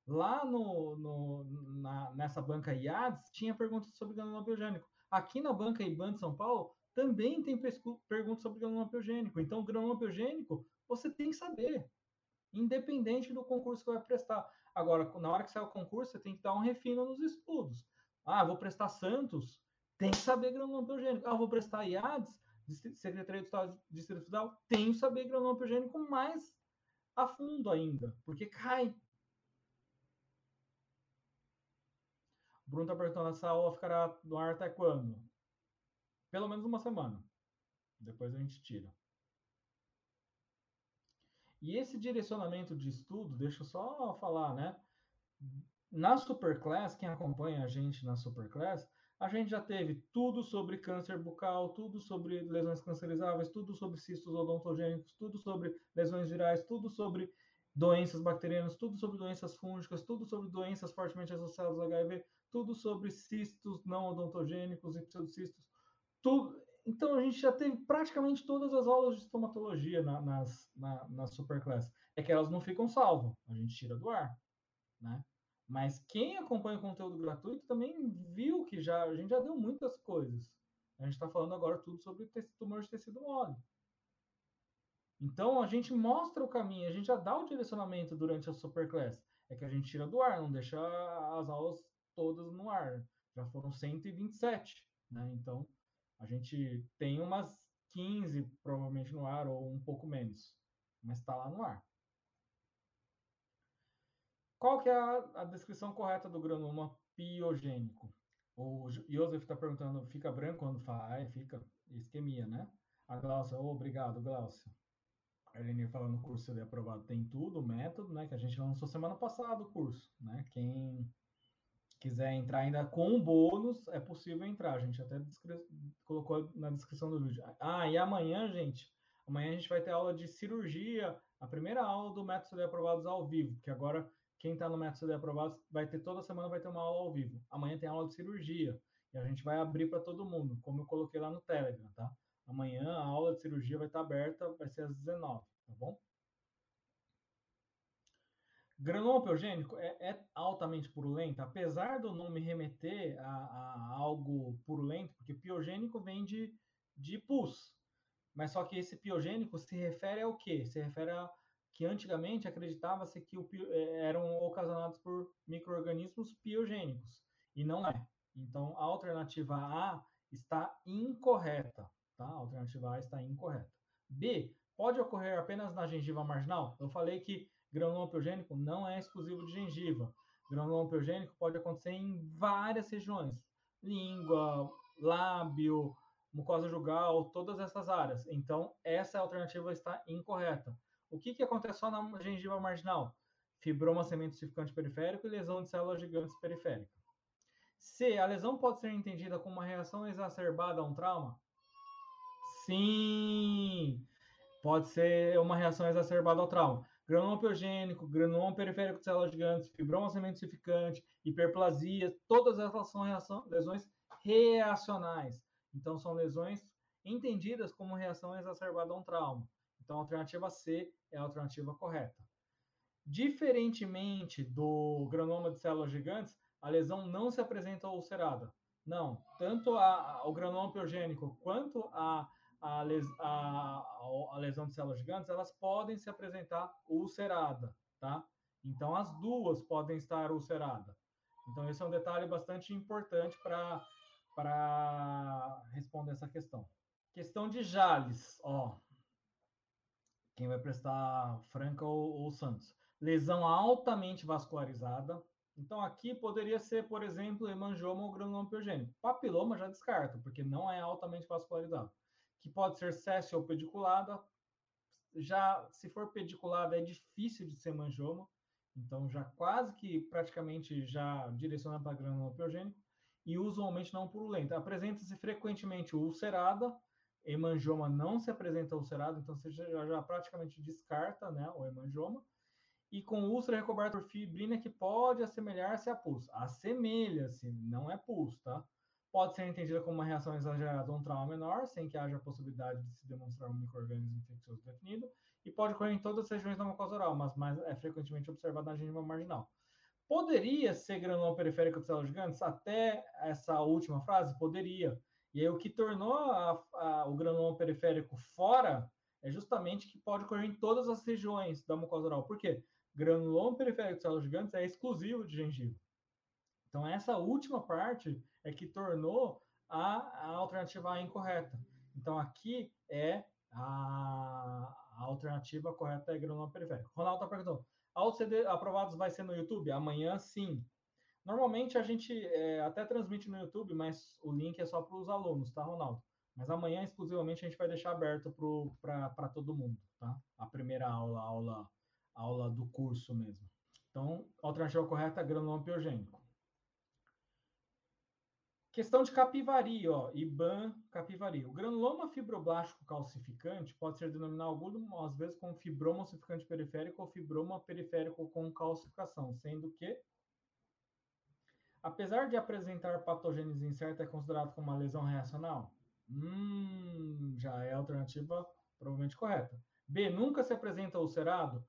Lá no, no, na, nessa banca IADES tinha perguntas sobre granuloma piogênico. Aqui na banca IBAN de São Paulo também tem perguntas sobre granuloma piogênico. Então, o granuloma piogênico você tem que saber, independente do concurso que vai prestar. Agora, na hora que sair o concurso, você tem que dar um refino nos estudos. Ah, vou prestar Santos, tem que saber granuloma piogênico. Ah, vou prestar IADES, Secretaria de Estado de Distrito Federal, tem que saber granuloma piogênico mais a fundo ainda, porque cai. O Bruno está perguntando, essa aula ficará no ar até quando? Pelo menos uma semana. Depois a gente tira. E esse direcionamento de estudo, deixa eu só falar, né? Na Superclass, quem acompanha a gente na Superclass, a gente já teve tudo sobre câncer bucal, tudo sobre lesões cancerizáveis, tudo sobre cistos odontogênicos, tudo sobre lesões virais, tudo sobre doenças bacterianas, tudo sobre doenças fúngicas, tudo sobre doenças fortemente associadas ao HIV, tudo sobre cistos não odontogênicos e pseudocistos, tudo, então a gente já teve praticamente todas as aulas de estomatologia na, nas, na, na Superclass. É que elas não ficam salvas, a gente tira do ar, né? Mas quem acompanha o conteúdo gratuito também viu que já a gente já deu muitas coisas. A gente está falando agora tudo sobre tumor de tecido mole. Então a gente mostra o caminho, a gente já dá o direcionamento durante a Superclass. É que a gente tira do ar, não deixa as aulas todas no ar. Já foram 127, né? Então a gente tem umas 15 provavelmente no ar, ou um pouco menos, mas está lá no ar. Qual que é a, a descrição correta do granuloma piogênico? O Joseph está perguntando, fica branco quando fala? Ah, fica. Isquemia, né? A Glaucia, oh, obrigado, Glaucia. A Elenir falando no curso de aprovado tem tudo, o método, né? Que a gente lançou semana passada o curso, né? Quem quiser entrar ainda com bônus, é possível entrar. A gente até colocou na descrição do vídeo. Ah, e amanhã, gente, amanhã a gente vai ter aula de cirurgia, a primeira aula do Método CD Aprovados ao vivo, porque agora quem está no Método CD Aprovados vai ter toda semana vai ter uma aula ao vivo. Amanhã tem aula de cirurgia e a gente vai abrir para todo mundo, como eu coloquei lá no Telegram, tá? Amanhã a aula de cirurgia vai estar tá aberta, vai ser às 19, tá bom? Granuloma piogênico é, é, altamente purulento, apesar do nome remeter a, a, algo purulento, porque piogênico vem de, de pus. Mas só que esse piogênico se refere ao quê? Se refere a que antigamente acreditava-se que o, é, eram ocasionados por micro-organismos piogênicos, e não é. Então, a alternativa A está incorreta, tá? A alternativa A está incorreta. B, pode ocorrer apenas na gengiva marginal? Eu falei que Granuloma piogênico não é exclusivo de gengiva. Granuloma piogênico pode acontecer em várias regiões: língua, lábio, mucosa jugal, todas essas áreas. Então, essa alternativa está incorreta. O que, que acontece só na gengiva marginal? Fibroma sementificante periférico e lesão de células gigantes periférica. C. A lesão pode ser entendida como uma reação exacerbada a um trauma? Sim! Pode ser uma reação exacerbada ao trauma. Granuloma piogênico, granuloma periférico de células gigantes, fibroma sementificante, hiperplasia, todas elas são reação, lesões reacionais. Então, são lesões entendidas como reação exacerbada a um trauma. Então, a alternativa C é a alternativa correta. Diferentemente do granuloma de células gigantes, a lesão não se apresenta ulcerada. Não, tanto a, a, o granuloma piogênico quanto a, a, les, a, lesão de células gigantes, elas podem se apresentar ulcerada, tá? Então, as duas podem estar ulceradas. Então, esse é um detalhe bastante importante para responder essa questão. Questão de Jales, ó. Quem vai prestar Franca ou, ou Santos? Lesão altamente vascularizada. Então, aqui poderia ser, por exemplo, hemangioma ou granuloma piogênico. Papiloma já descarta, porque não é altamente vascularizado. Que pode ser céssio ou pediculada. Já, se for pediculada, é difícil de ser hemangioma. Então, já quase que praticamente já direciona para granuloma piogênico. E usualmente não purulenta. Apresenta-se frequentemente ulcerada, hemangioma não se apresenta ulcerado, então você já, já praticamente descarta né, o hemangioma. E com úlcera recoberta por fibrina que pode assemelhar-se a pus. Assemelha-se, não é pus, tá? Pode ser entendida como uma reação exagerada a um trauma menor, sem que haja possibilidade de se demonstrar um microorganismo infeccioso definido, e pode ocorrer em todas as regiões da mucosa oral, mas mais é frequentemente observada na gengiva marginal. Poderia ser granuloma periférico de células gigantes? Até essa última frase, poderia. E aí, o que tornou a, a, o granuloma periférico fora é justamente que pode ocorrer em todas as regiões da mucosa oral. Por quê? Granuloma periférico de células gigantes é exclusivo de gengiva. Então, essa última parte é que tornou a, a alternativa A incorreta. Então, aqui é a, a alternativa correta é granuloma periférico. Ronaldo está perguntando, aos CD aprovados vai ser no YouTube? Amanhã, sim. Normalmente a gente é, até transmite no YouTube, mas o link é só para os alunos, tá, Ronaldo? Mas amanhã, exclusivamente, a gente vai deixar aberto para todo mundo, tá? A primeira aula, aula, aula do curso mesmo. Então, alternativa correta é granuloma piogênico. Questão de capivari, ó, IBAN capivari. O granuloma fibroblástico calcificante pode ser denominado algumas vezes como fibroma ossificante periférico ou fibroma periférico com calcificação, sendo que Apesar de apresentar patogênese incerta, é considerado como uma lesão reacional? Hum, já é a alternativa provavelmente correta. B, nunca se apresenta ulcerado?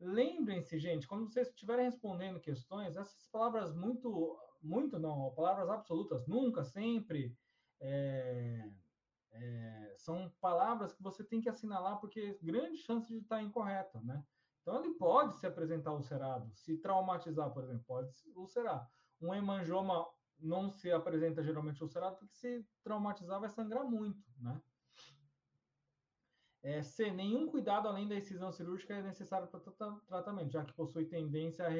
Lembrem-se, gente, quando vocês estiverem respondendo questões, essas palavras muito, muito não, palavras absolutas, nunca, sempre, é, é, são palavras que você tem que assinalar porque grande chance de estar incorreta, né? Então ele pode se apresentar ulcerado, se traumatizar, por exemplo, pode ulcerar um hemangioma não se apresenta geralmente ulcerado, porque se traumatizar vai sangrar muito, né? É, C, nenhum cuidado além da excisão cirúrgica é necessário para tratamento, já que possui tendência a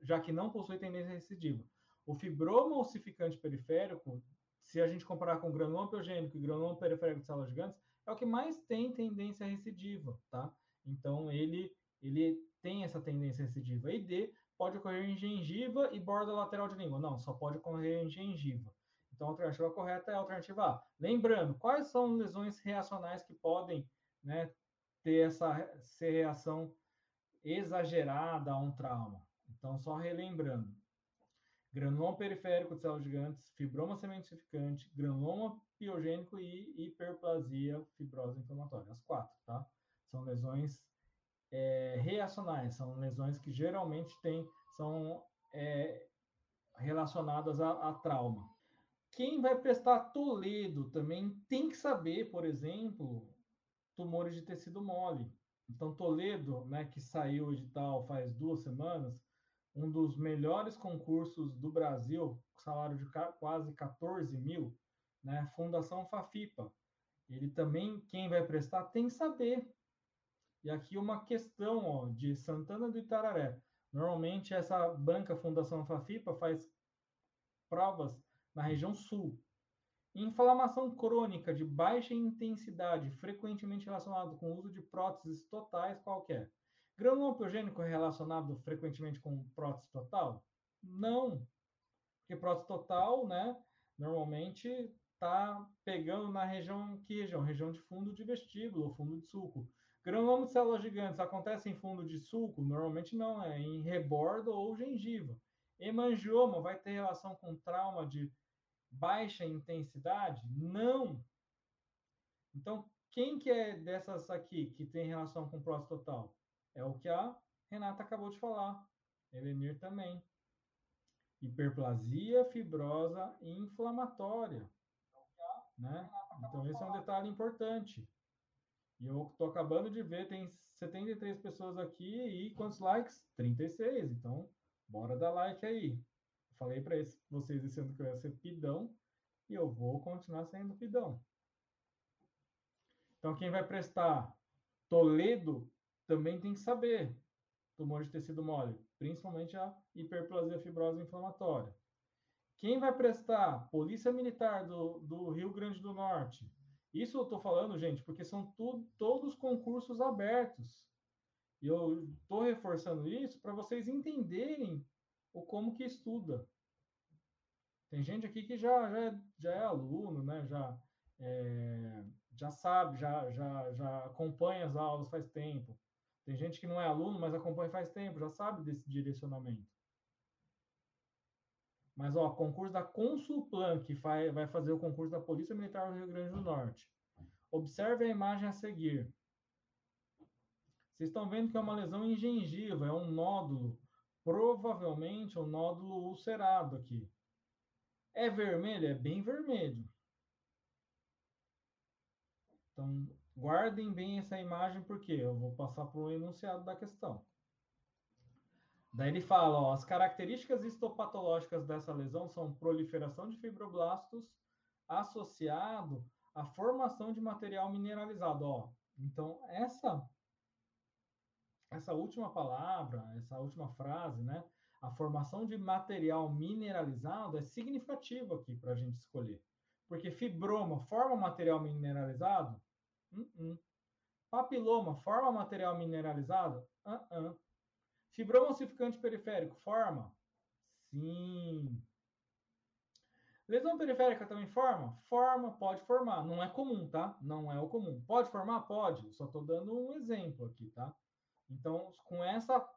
já que não possui tendência recidiva. O fibroma ossificante periférico, se a gente comparar com granuloma piogênico e granuloma periférico de células gigantes, é o que mais tem tendência recidiva, tá? Então ele ele tem essa tendência recidiva. E D, pode ocorrer em gengiva e borda lateral de língua. Não, só pode ocorrer em gengiva. Então, a alternativa correta é a alternativa A. Lembrando, quais são lesões reacionais que podem né, ter essa ser reação exagerada a um trauma? Então, só relembrando. Granuloma periférico de células gigantes, fibroma sementificante, granuloma piogênico e hiperplasia fibrosa inflamatória. As quatro, tá? São lesões é, reacionais, são lesões que geralmente têm, são é, relacionadas a, a, trauma. Quem vai prestar Toledo também tem que saber, por exemplo, tumores de tecido mole. Então, Toledo, né, que saiu o edital faz duas semanas, um dos melhores concursos do Brasil, salário de quase 14 mil, né, Fundação Fafipa. Ele também, quem vai prestar, tem que saber e aqui uma questão ó, de Santana do Itararé. Normalmente essa banca Fundação Fafipa faz provas na região sul. Inflamação crônica de baixa intensidade, frequentemente relacionado com o uso de próteses totais qualquer. Piogênico é relacionado frequentemente com prótese total? Não. Porque prótese total, né, normalmente está pegando na região, que região? Região de fundo de vestíbulo, fundo de sulco. Granuloma de células gigantes acontece em fundo de sulco? Normalmente não, é em rebordo ou gengiva. Hemangioma vai ter relação com trauma de baixa intensidade? Não. Então, quem que é dessas aqui que tem relação com próstata total? É o que a Renata acabou de falar. Elenir também. Hiperplasia fibrosa inflamatória. Né? Então, esse é um detalhe importante. E eu estou acabando de ver, tem 73 pessoas aqui e quantos likes? 36. Então, bora dar like aí. Falei para vocês esse ano que eu ia ser pidão e eu vou continuar sendo pidão. Então, quem vai prestar Toledo também tem que saber tumor de tecido mole, principalmente a hiperplasia fibrosa inflamatória. Quem vai prestar Polícia Militar do, do Rio Grande do Norte? Isso eu estou falando, gente, porque são tudo, todos concursos abertos. E eu estou reforçando isso para vocês entenderem o como que estuda. Tem gente aqui que já, já, é, já é aluno, né? já, é, já sabe, já, já, já acompanha as aulas faz tempo. Tem gente que não é aluno, mas acompanha faz tempo, já sabe desse direcionamento. Mas, ó, concurso da Consulplan, que vai, fazer o concurso da Polícia Militar do Rio Grande do Norte. Observe a imagem a seguir. Vocês estão vendo que é uma lesão em gengiva, é um nódulo, provavelmente um nódulo ulcerado aqui. É vermelho? É bem vermelho. Então, guardem bem essa imagem, porque eu vou passar para o enunciado da questão. Daí ele fala, ó, as características histopatológicas dessa lesão são proliferação de fibroblastos associado à formação de material mineralizado, ó. Então, essa essa última palavra, essa última frase, né? A formação de material mineralizado é significativo aqui para a gente escolher. Porque fibroma forma material mineralizado? Uh -uh. Papiloma forma material mineralizado? Uh. Fibroma ossificante periférico forma? Sim. Lesão periférica também forma? Forma, pode formar. Não é comum, tá? Não é o comum. Pode formar? Pode. Só estou dando um exemplo aqui, tá? Então, com essa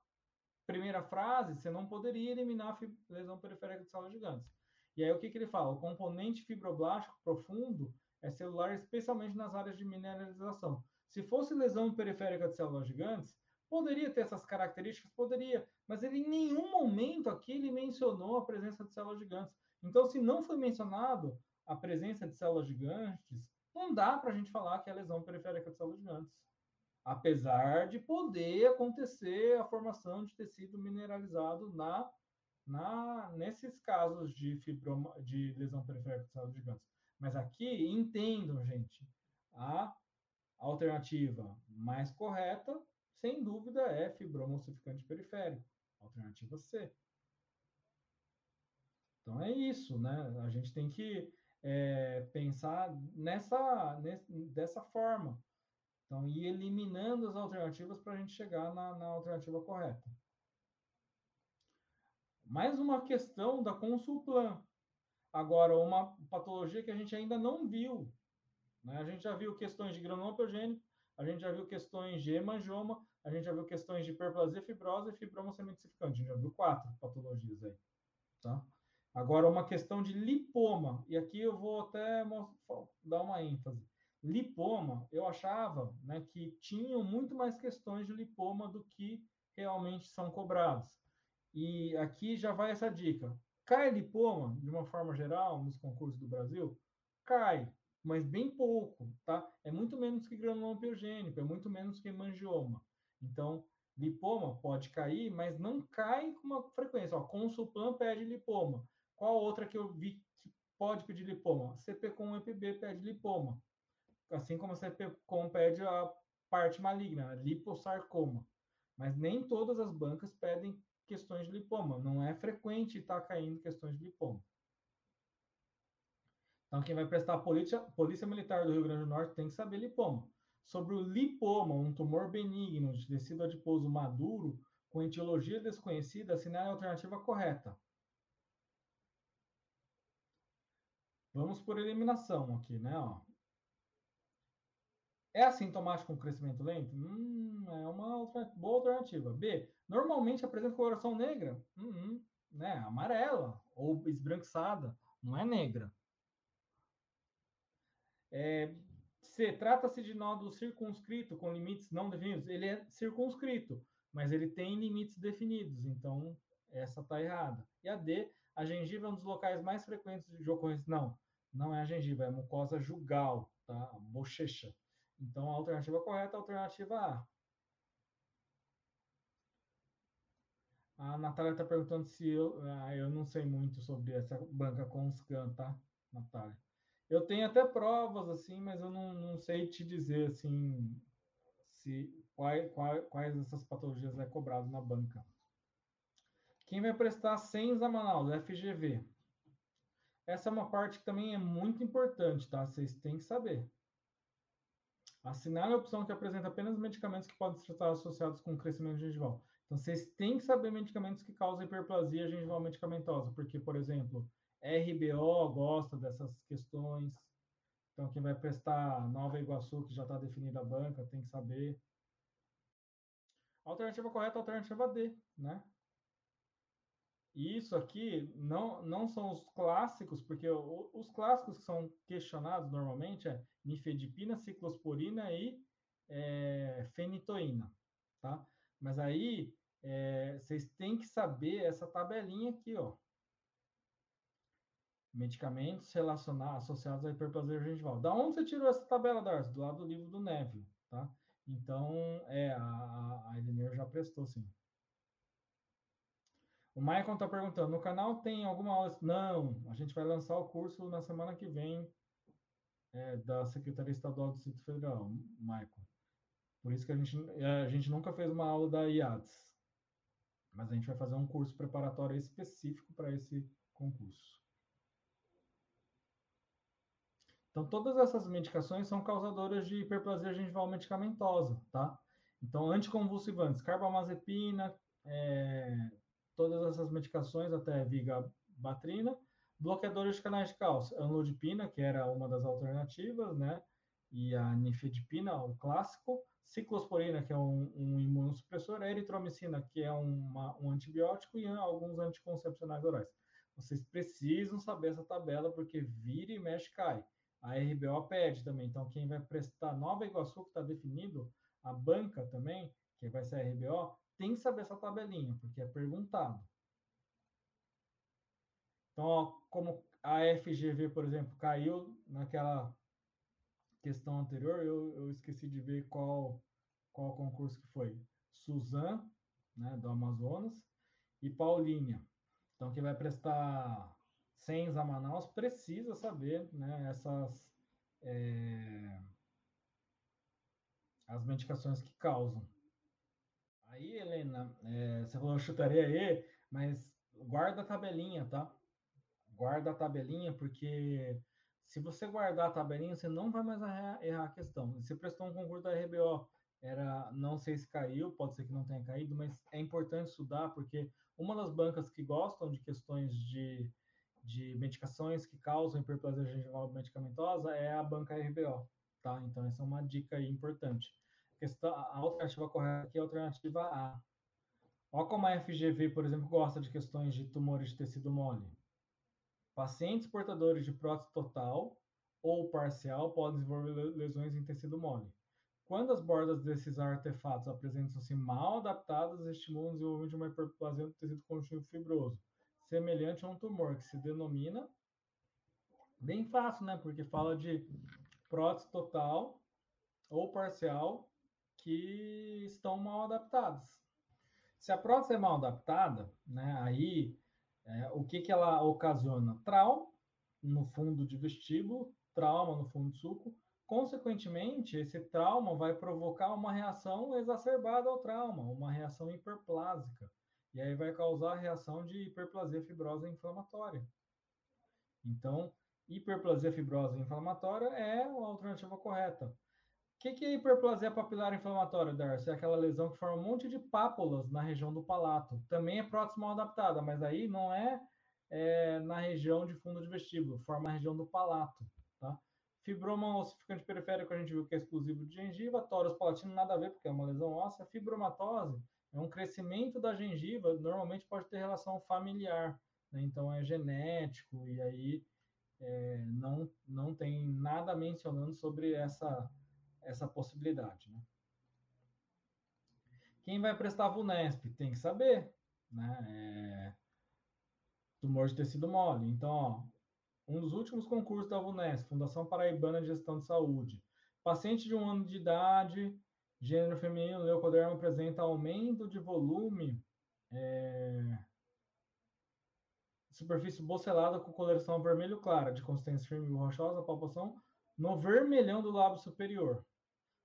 primeira frase, você não poderia eliminar a lesão periférica de células gigantes. E aí, o que, que ele fala? O componente fibroblástico profundo é celular, especialmente nas áreas de mineralização. Se fosse lesão periférica de células gigantes, Poderia ter essas características? Poderia, mas ele em nenhum momento aqui ele mencionou a presença de células gigantes. Então, se não foi mencionado a presença de células gigantes, não dá para a gente falar que é lesão periférica de células gigantes. Apesar de poder acontecer a formação de tecido mineralizado na, na nesses casos de, fibroma, de lesão periférica de células gigantes. Mas aqui, entendam, gente, a alternativa mais correta sem dúvida, é fibroma ossificante periférico, alternativa C. Então é isso, né? A gente tem que é, pensar nessa, nessa, dessa forma. Então, ir eliminando as alternativas para a gente chegar na, na, alternativa correta. Mais uma questão da Consulplan. Agora, uma patologia que a gente ainda não viu. Né? A gente já viu questões de granuloma piogênico, a gente já viu questões de hemangioma, a gente já viu questões de hiperplasia fibrosa e fibroma. A gente já viu quatro patologias aí. Tá? Agora, uma questão de lipoma. E aqui eu vou até dar uma ênfase. Lipoma, eu achava né, que tinham muito mais questões de lipoma do que realmente são cobradas. E aqui já vai essa dica. Cai lipoma, de uma forma geral, nos concursos do Brasil? Cai, mas bem pouco, tá? É muito menos que granuloma piogênico, é muito menos que hemangioma. Então, lipoma pode cair, mas não cai com uma frequência. Ó, Consulplan pede lipoma. Qual outra que eu vi que pode pedir lipoma? CP-com EPB pede lipoma. Assim como a CP-com pede a parte maligna, liposarcoma. Mas nem todas as bancas pedem questões de lipoma. Não é frequente estar caindo questões de lipoma. Então, quem vai prestar a polícia, polícia Militar do Rio Grande do Norte tem que saber lipoma sobre o lipoma, um tumor benigno de tecido adiposo maduro com etiologia desconhecida, assinale a alternativa correta. Vamos por eliminação aqui, né? Ó. É assintomático com crescimento lento? Hum, é uma outra, boa alternativa. B. Normalmente apresenta coloração negra? Hum, né? Amarela ou esbranquiçada, não é negra. É, C. Trata-se de nódulo circunscrito com limites não definidos? Ele é circunscrito, mas ele tem limites definidos, então essa está errada. E a D. A gengiva é um dos locais mais frequentes de ocorrência. Não, não é a gengiva, é a mucosa jugal, tá? A bochecha. Então, a alternativa correta é a alternativa A. A Natália está perguntando se eu. Ah, eu não sei muito sobre essa banca com scan, tá, Natália? Eu tenho até provas, assim, mas eu não, não sei te dizer, assim, se quais, quais, dessas patologias é cobrado na banca. Quem vai prestar SENS a Manaus? FGV. Essa é uma parte que também é muito importante, tá? Vocês têm que saber. Assinale a opção que apresenta apenas medicamentos que podem estar associados com crescimento gengival. Então, vocês têm que saber medicamentos que causam hiperplasia gengival medicamentosa, porque, por exemplo, RBO gosta dessas questões. Então, quem vai prestar Nova Iguaçu, que já está definida a banca, tem que saber. Alternativa correta, alternativa D, né? E isso aqui não, não são os clássicos, porque os clássicos que são questionados normalmente é nifedipina, ciclosporina e é, fenitoína, tá? Mas aí é, vocês têm que saber essa tabelinha aqui, ó. Medicamentos relacionados, associados à hiperplasia gengival. Da onde você tirou essa tabela, Darcy? Do lado do livro do Neville, tá? Então, é, a, a Elinor já prestou, sim. O Michael está perguntando: no canal tem alguma aula? Não, a gente vai lançar o curso na semana que vem é, da Secretaria Estadual do Distrito Federal, Michael. Por isso que a gente, a gente nunca fez uma aula da IADS. Mas a gente vai fazer um curso preparatório específico para esse concurso. Então, todas essas medicações são causadoras de hiperplasia gengival medicamentosa, tá? Então, anticonvulsivantes, carbamazepina, é, todas essas medicações, até vigabatrina, bloqueadores de canais de cálcio, anlodipina, que era uma das alternativas, né? E a nifedipina, o clássico, ciclosporina, que é um, um imunossupressor, eritromicina, que é uma, um antibiótico, e alguns anticoncepcionais orais. Vocês precisam saber essa tabela, porque vira e mexe cai. A RBO pede também. Então, quem vai prestar Nova Iguaçu, que está definido, a banca também, que vai ser a RBO, tem que saber essa tabelinha, porque é perguntado. Então, ó, como a FGV, por exemplo, caiu naquela questão anterior, eu, eu esqueci de ver qual, qual concurso que foi. Suzan, né, do Amazonas, e Paulinha. Então, quem vai prestar SENS a Manaus precisa saber né, essas é, as medicações que causam. Aí, Helena, é, você falou chutaria aí, mas guarda a tabelinha, tá? Guarda a tabelinha, porque se você guardar a tabelinha, você não vai mais errar, a questão. Você prestou um concurso da RBO, era, não sei se caiu, pode ser que não tenha caído, mas é importante estudar, porque uma das bancas que gostam de questões de, de medicações que causam hiperplasia gengival medicamentosa é a banca RBO, tá? Então, essa é uma dica importante questão, a alternativa correta aqui é a alternativa A. Olha como a FGV, por exemplo, gosta de questões de tumores de tecido mole. Pacientes portadores de prótese total ou parcial podem desenvolver lesões em tecido mole. Quando as bordas desses artefatos apresentam-se mal adaptadas, estimulam o desenvolvimento de uma hiperplasia do tecido conjuntivo fibroso, semelhante a um tumor, que se denomina bem fácil, né? Porque fala de prótese total ou parcial que estão mal adaptadas. Se a prótese é mal adaptada, né, aí é, o que, que ela ocasiona? Trauma no fundo de vestíbulo, trauma no fundo de suco. Consequentemente, esse trauma vai provocar uma reação exacerbada ao trauma, uma reação hiperplásica. E aí vai causar a reação de hiperplasia fibrosa inflamatória. Então, hiperplasia fibrosa inflamatória é a alternativa correta que, que é hiperplasia papilar inflamatória, Darcy? É aquela lesão que forma um monte de pápulas na região do palato. Também é prótese mal adaptada, mas aí não é, é, na região de fundo de vestíbulo, forma a região do palato, tá? Fibroma ossificante periférico, a gente viu que é exclusivo de gengiva. Torus palatino, nada a ver, porque é uma lesão óssea. Fibromatose é um crescimento da gengiva, normalmente pode ter relação familiar, né? então é genético, e aí é, não, não tem nada mencionando sobre essa, essa possibilidade. Né? Quem vai prestar VUNESP tem que saber, né? É, tumor de tecido mole. Então, ó, um dos últimos concursos da VUNESP, Fundação Paraibana de Gestão de Saúde. Paciente de um ano de idade, gênero feminino, leucoderma apresenta aumento de volume, é, superfície bocelada com coloração vermelho clara, de consistência firme e rochosa, palpação no vermelhão do lábio superior.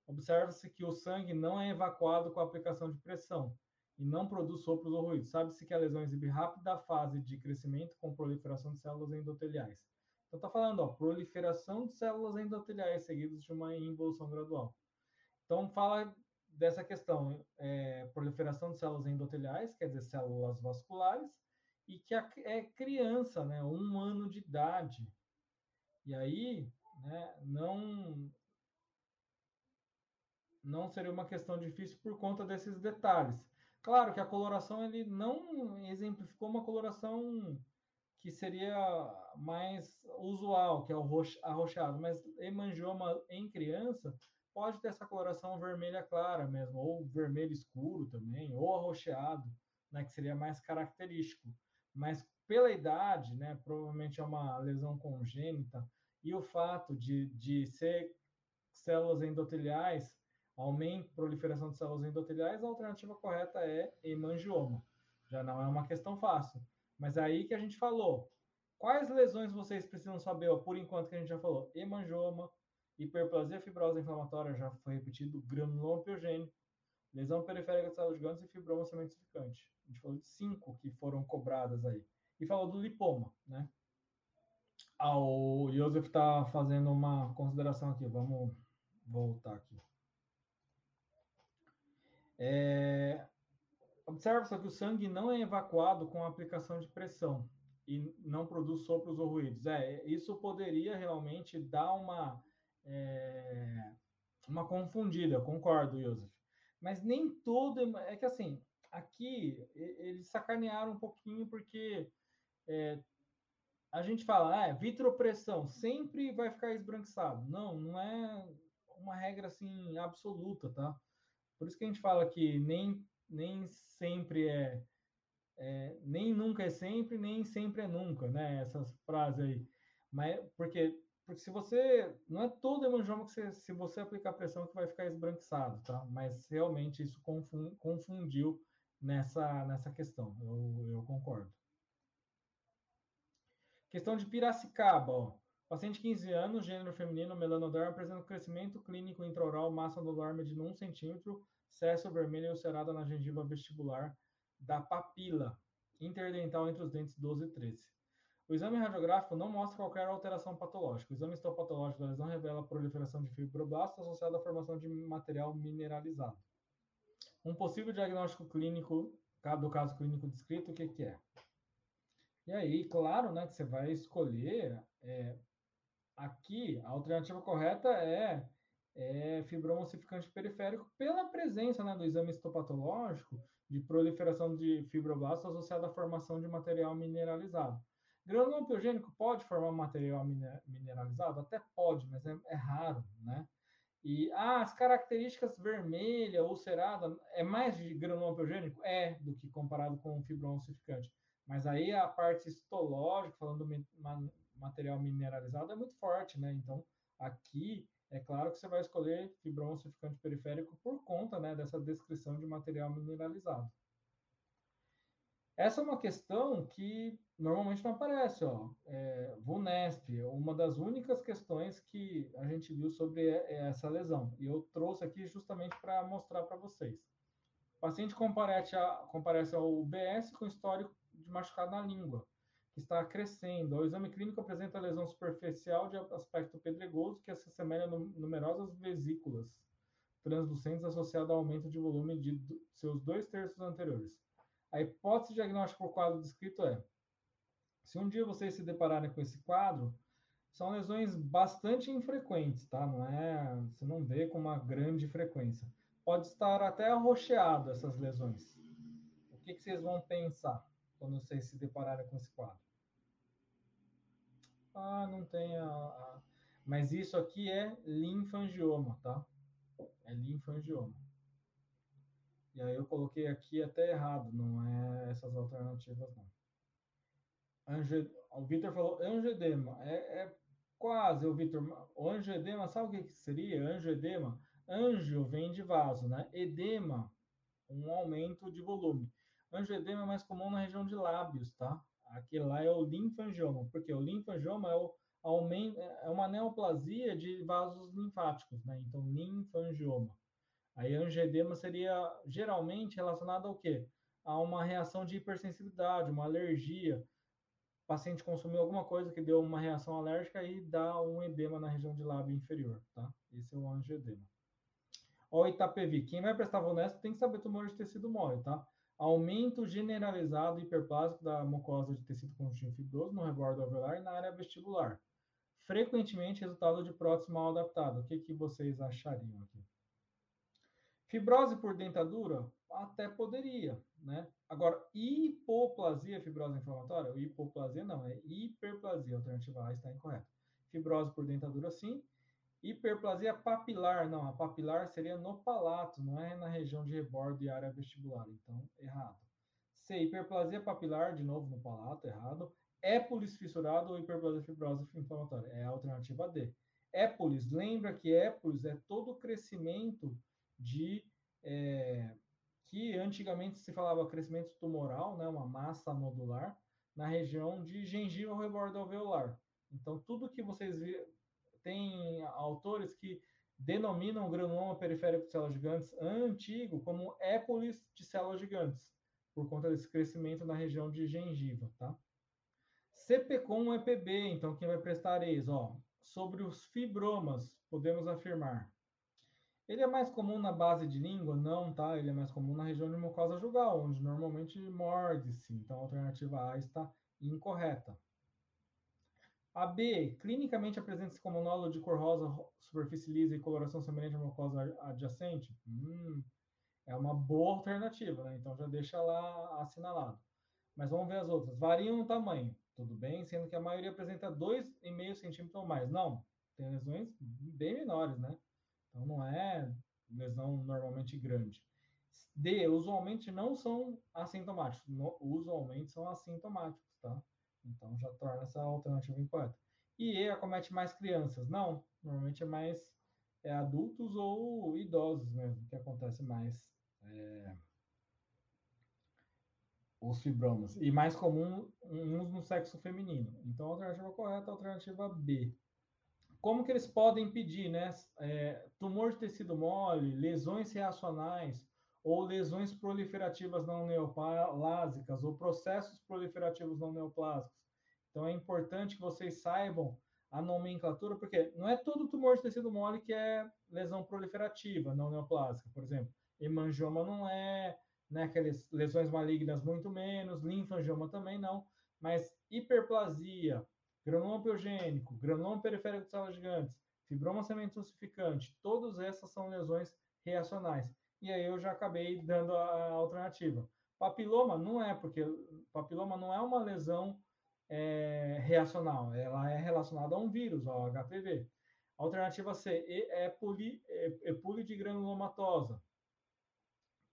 Observa-se que o sangue não é evacuado com a aplicação de pressão e não produz sopros ou ruídos. Sabe-se que a lesão exibe rápida fase de crescimento com proliferação de células endoteliais. Então, está falando, ó, proliferação de células endoteliais seguidas de uma involução gradual. Então, fala dessa questão, é, proliferação de células endoteliais, quer dizer, células vasculares, e que é criança, né, um ano de idade. E aí, né, não não seria uma questão difícil por conta desses detalhes. Claro que a coloração ele não exemplificou uma coloração que seria mais usual, que é o arroxeado, mas hemangioma em criança pode ter essa coloração vermelha clara mesmo, ou vermelho escuro também, ou arroxeado, né, que seria mais característico. Mas pela idade, né, provavelmente é uma lesão congênita, e o fato de, de ser células endoteliais aumenta a proliferação de células endoteliais, a alternativa correta é hemangioma. Já não é uma questão fácil. Mas é aí que a gente falou. Quais lesões vocês precisam saber, ó, por enquanto que a gente já falou? Hemangioma, hiperplasia fibrosa inflamatória, já foi repetido, granuloma piogênico, lesão periférica de células gigantes e fibroma sementificante. A gente falou de cinco que foram cobradas aí. E falou do lipoma, né? Ah, o Joseph está fazendo uma consideração aqui. Vamos voltar aqui. É, observa só que o sangue não é evacuado com aplicação de pressão e não produz sopros ou ruídos. É, isso poderia realmente dar uma, é, uma confundida, concordo, Joseph. Mas nem todo. É que assim, aqui eles sacanearam um pouquinho porque é, a gente fala, ah, vitropressão sempre vai ficar esbranquiçado. Não, não é uma regra assim absoluta, tá? Por isso que a gente fala que nem, nem sempre é, é, nem nunca é sempre, nem sempre é nunca, né? Essas frases aí. Mas porque, porque se você não é todo hemangioma que você, se você aplicar pressão que vai ficar esbranquiçado, tá? Mas realmente isso confundiu nessa nessa questão. Eu, eu concordo. Questão de Piracicaba, ó. Paciente 15 anos, gênero feminino, melanoderma, apresenta crescimento clínico intraoral, massa anular medindo 1 centímetro, cesso vermelho ulcerada na gengiva vestibular da papila interdental entre os dentes 12 e 13. O exame radiográfico não mostra qualquer alteração patológica. O exame histopatológico da lesão revela a proliferação de fibroblastos associada à formação de material mineralizado. Um possível diagnóstico clínico do caso clínico descrito, o que, que é? E aí, claro, né, que você vai escolher é, Aqui, a alternativa correta é, é fibroma ossificante periférico pela presença né, do exame histopatológico de proliferação de fibroblastos associada à formação de material mineralizado. Granuloma piogênico pode formar material mineralizado? Até pode, mas é, é raro, né? E ah, as características vermelha, ulcerada, é mais de granuloma piogênico? É, do que comparado com fibroma ossificante. Mas aí a parte histológica, falando do material mineralizado é muito forte, né? Então, aqui é claro que você vai escolher fibroma ossificante periférico por conta né, dessa descrição de material mineralizado. Essa é uma questão que normalmente não aparece, ó. É, VUNESP, uma das únicas questões que a gente viu sobre essa lesão. E eu trouxe aqui justamente para mostrar para vocês. O paciente comparece, a, comparece ao UBS com histórico de machucado na língua está crescendo. O exame clínico apresenta lesão superficial de aspecto pedregoso que se assemelha a numerosas vesículas translucentes associadas ao aumento de volume de seus dois terços anteriores. A hipótese diagnóstica por quadro descrito é: se um dia vocês se depararem com esse quadro, são lesões bastante infrequentes, tá? Não é, você não vê com uma grande frequência. Pode estar até arroxeado essas lesões. O que, que vocês vão pensar quando vocês se depararem com esse quadro? Ah, não tem a, a... Mas isso aqui é linfangioma, tá? É linfangioma. E aí eu coloquei aqui até errado, não é essas alternativas, não. Ange... O Vitor falou angedema. É, é quase, o Vitor. O angedema, sabe o que seria? Angedema. Anjo vem de vaso, né? Edema, um aumento de volume. Angedema é mais comum na região de lábios, tá? Aqui lá é o linfangioma, porque o linfangioma é, o é uma neoplasia de vasos linfáticos, né? Então, linfangioma. Aí angedema seria geralmente relacionado ao quê? A uma reação de hipersensibilidade, uma alergia. O paciente consumiu alguma coisa que deu uma reação alérgica e dá um edema na região de lábio inferior, tá? Esse é o angedema. Ó, Itapevi, quem vai prestar Vonesp tem que saber tumor de tecido mole, tá? Aumento generalizado hiperplásico da mucosa de tecido conjuntivo fibroso no rebordo alveolar e na área vestibular. Frequentemente resultado de prótese mal adaptada. O que, que vocês achariam aqui? Fibrose por dentadura? Até poderia, né? Agora, hipoplasia fibrose inflamatória? Hipoplasia não, é hiperplasia. A alternativa A está incorreta. Fibrose por dentadura, sim. Hiperplasia papilar, não. A papilar seria no palato, não é na região de rebordo e área vestibular. Então, errado. C. Hiperplasia papilar, de novo no palato, errado. Épolis fissurado ou hiperplasia fibrosa inflamatória? É a alternativa D. Épolis, lembra que épolis é todo o crescimento de é, que antigamente se falava crescimento tumoral, né, uma massa nodular, na região de gengiva ao rebordo alveolar. Então, tudo que vocês tem autores que denominam o granuloma periférico de células gigantes antigo como épolis de células gigantes, por conta desse crescimento na região de gengiva, tá? CPCOM é PB, então quem vai prestar ex, ó, sobre os fibromas, podemos afirmar ele é mais comum na base de língua? Não, tá? Ele é mais comum na região de mucosa jugal, onde normalmente morde-se. Então, a alternativa A está incorreta. A B, clinicamente apresenta-se como nódulo de cor rosa, superfície lisa e coloração semelhante à mucosa adjacente? Hum, é uma boa alternativa, né? Então, já deixa lá assinalado. Mas vamos ver as outras. Variam no tamanho, tudo bem? Sendo que a maioria apresenta 2,5 centímetros ou mais. Não, tem lesões bem menores, né? Então, não é lesão normalmente grande. D, usualmente não são assintomáticos. No, usualmente são assintomáticos, tá? Então, já torna essa alternativa incorreta. E E, acomete mais crianças? Não, normalmente é mais é, adultos ou idosos mesmo, que acontece mais é, os fibromas. E mais comum uns no sexo feminino. Então, a alternativa correta é a alternativa B. Como que eles podem impedir, né? É, tumor de tecido mole, lesões reacionais ou lesões proliferativas não neoplásicas ou processos proliferativos não neoplásicos. Então é importante que vocês saibam a nomenclatura, porque não é todo tumor de tecido mole que é lesão proliferativa não neoplásica, por exemplo. Hemangioma não é, né, aquelas lesões malignas muito menos, linfangioma também não, mas hiperplasia, granuloma piogênico, granuloma periférico de células gigantes, fibroma sementosificante, todas essas são lesões reacionais. E aí eu já acabei dando a alternativa. Papiloma não é, porque papiloma não é uma lesão é, reacional, ela é relacionada a um vírus, ao HPV. Alternativa C é, poli, é, é polidgranulomatosa.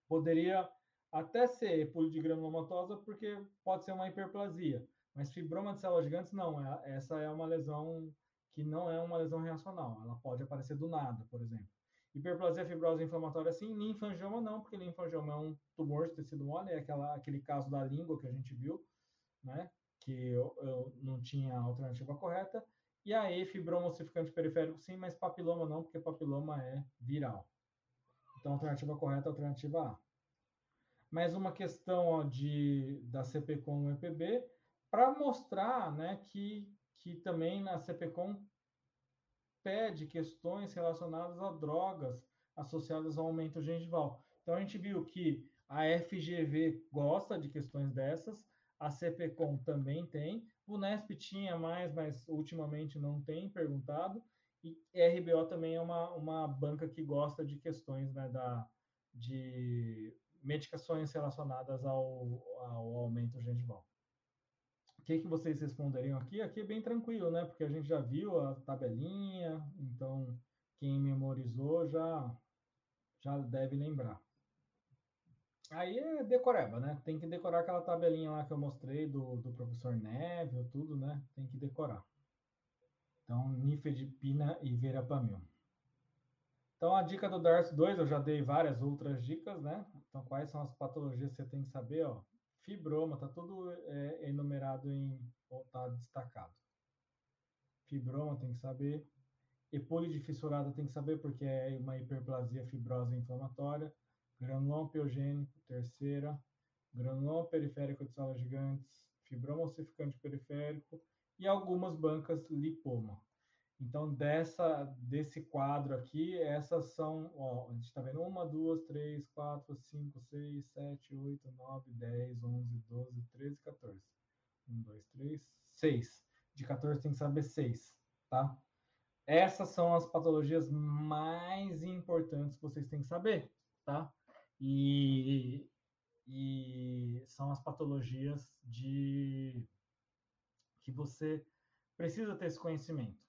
Poderia até ser polidgranulomatosa, porque pode ser uma hiperplasia. Mas fibroma de células gigantes, não. É, essa é uma lesão que não é uma lesão reacional. Ela pode aparecer do nada, por exemplo. Hiperplasia fibrosa inflamatória, sim. Linfangioma, não, porque linfangioma é um tumor de tecido mole, é aquela, aquele caso da língua que a gente viu, né? Que eu, eu não tinha a alternativa correta. E aí, fibroma ossificante periférico, sim, mas papiloma não, porque papiloma é viral. Então, alternativa correta é alternativa A. Mais uma questão ó, de, da CP com o EPB para mostrar né, que, que também na CPCOM pede questões relacionadas a drogas associadas ao aumento gengival. Então, a gente viu que a FGV gosta de questões dessas, a CPCOM também tem, O Nesp tinha mais, mas ultimamente não tem perguntado. E RBO também é uma, uma banca que gosta de questões né, da, de medicações relacionadas ao, ao aumento gengival. O que, que vocês responderiam aqui? Aqui é bem tranquilo, né? Porque a gente já viu a tabelinha, então quem memorizou já, já deve lembrar. Aí é decoreba, né? Tem que decorar aquela tabelinha lá que eu mostrei do, do professor Neville, tudo, né? Tem que decorar. Então, nifedipina e verapamil. Então, a dica do Darcy 2, eu já dei várias outras dicas, né? Então, quais são as patologias que você tem que saber, ó? Fibroma, tá tudo é, enumerado em, ou tá destacado. Fibroma tem que saber. Epólide fissurada tem que saber, porque é uma hiperplasia fibrosa inflamatória. Granuloma piogênico, terceira. Granuloma periférico de células gigantes. Fibroma ossificante periférico e algumas bancas lipoma. Então, dessa, desse quadro aqui, essas são, ó, a gente está vendo uma, duas, três, quatro, cinco, seis, sete, oito, nove, dez, onze, doze, treze, 14. Um, dois, três, seis. De 14 tem que saber seis, tá? Essas são as patologias mais importantes que vocês têm que saber, tá? E, e são as patologias de que você precisa ter esse conhecimento.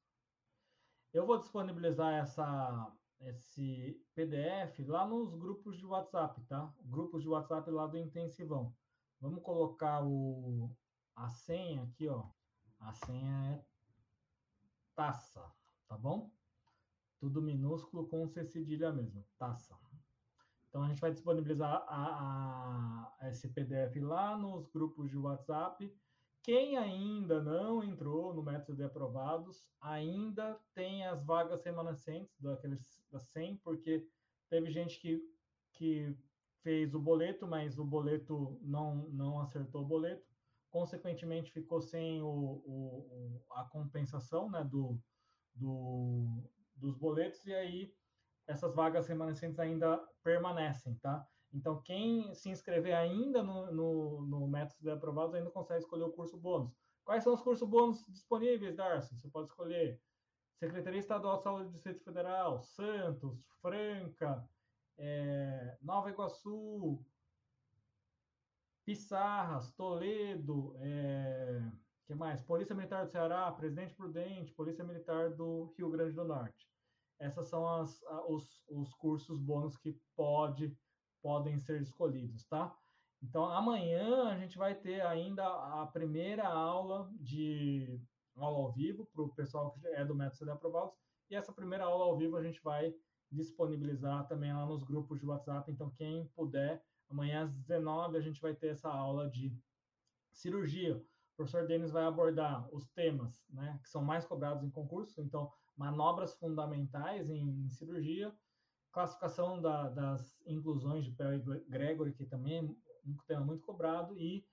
Eu vou disponibilizar essa, esse PDF lá nos grupos de WhatsApp, tá? Grupos de WhatsApp lá do Intensivão. Vamos colocar o, a senha aqui, ó. A senha é taça, tá bom? Tudo minúsculo com C cedilha mesmo, taça. Então, a gente vai disponibilizar a, a, esse PDF lá nos grupos de WhatsApp. Quem ainda não entrou no método de aprovados, ainda tem as vagas remanescentes daqueles das 100, porque teve gente que, que fez o boleto, mas o boleto não, não acertou o boleto. Consequentemente, ficou sem o, o, a compensação né, do, do, dos boletos, e aí essas vagas remanescentes ainda permanecem, tá? Então, quem se inscrever ainda no, no, no método de aprovados ainda consegue escolher o curso bônus. Quais são os cursos bônus disponíveis, Darcy? Você pode escolher Secretaria Estadual de Saúde do Distrito Federal, Santos, Franca, é, Nova Iguaçu, Pissarras, Toledo, é, que mais? Polícia Militar do Ceará, Presidente Prudente, Polícia Militar do Rio Grande do Norte essas são as, os, os cursos bônus que pode, podem ser escolhidos, tá? Então, amanhã a gente vai ter ainda a primeira aula de aula ao vivo para o pessoal que é do Método CD Aprovados, e essa primeira aula ao vivo a gente vai disponibilizar também lá nos grupos de WhatsApp. Então, quem puder, amanhã às 19 a gente vai ter essa aula de cirurgia. O professor Denis vai abordar os temas né, que são mais cobrados em concurso. Então, manobras fundamentais em, em cirurgia, classificação da, das inclusões de Perry Gregory, que também é um tema muito cobrado, e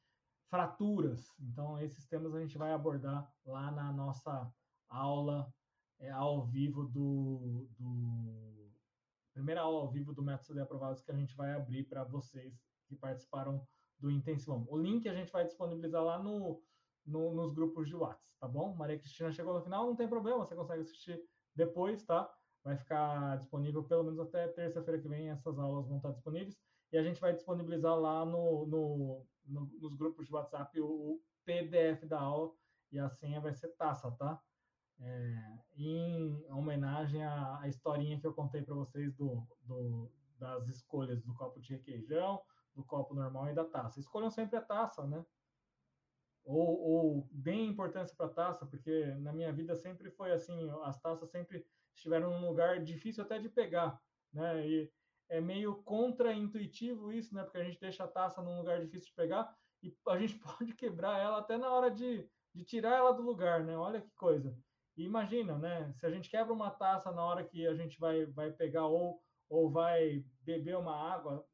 fraturas. Então, esses temas a gente vai abordar lá na nossa aula é, ao vivo do, do, primeira aula ao vivo do Método de Aprovados que a gente vai abrir para vocês que participaram do intensivão. O link a gente vai disponibilizar lá no, no, nos grupos de WhatsApp, tá bom? Maria Cristina chegou no final, não tem problema, você consegue assistir depois, tá? Vai ficar disponível pelo menos até terça-feira que vem, essas aulas vão estar disponíveis. E a gente vai disponibilizar lá no, no, no nos grupos de WhatsApp o, o, PDF da aula e a senha vai ser taça, tá? É, em homenagem à, à, historinha que eu contei para vocês do, do, das escolhas do copo de requeijão, do copo normal e da taça. Escolham sempre a taça, né? ou, ou deem importância para a taça, porque na minha vida sempre foi assim, as taças sempre estiveram num lugar difícil até de pegar, né? E é meio contra-intuitivo isso, né? Porque a gente deixa a taça num lugar difícil de pegar e a gente *laughs* pode quebrar ela até na hora de, de tirar ela do lugar, né? Olha que coisa. E imagina, né? Se a gente quebra uma taça na hora que a gente vai, vai pegar ou, ou vai beber uma água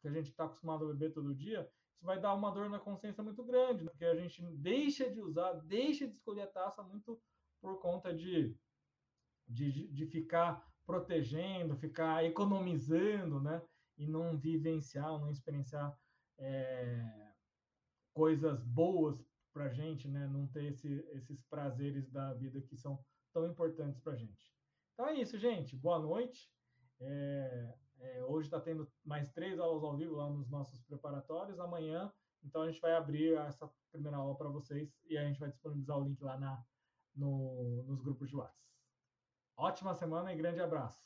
que a gente está acostumado a beber todo dia, isso vai dar uma dor na consciência muito grande, né? porque a gente deixa de usar, deixa de escolher a taça muito por conta de, de, de ficar protegendo, ficar economizando, né? E não vivenciar, não experienciar é, coisas boas para a gente, né? Não ter esse, esses prazeres da vida que são tão importantes para a gente. Então é isso, gente. Boa noite. É, é, hoje está tendo mais três aulas ao vivo lá nos nossos preparatórios. Amanhã, então, a gente vai abrir essa primeira aula para vocês e a gente vai disponibilizar o link lá na, no, nos grupos de WhatsApp. Ótima semana e grande abraço.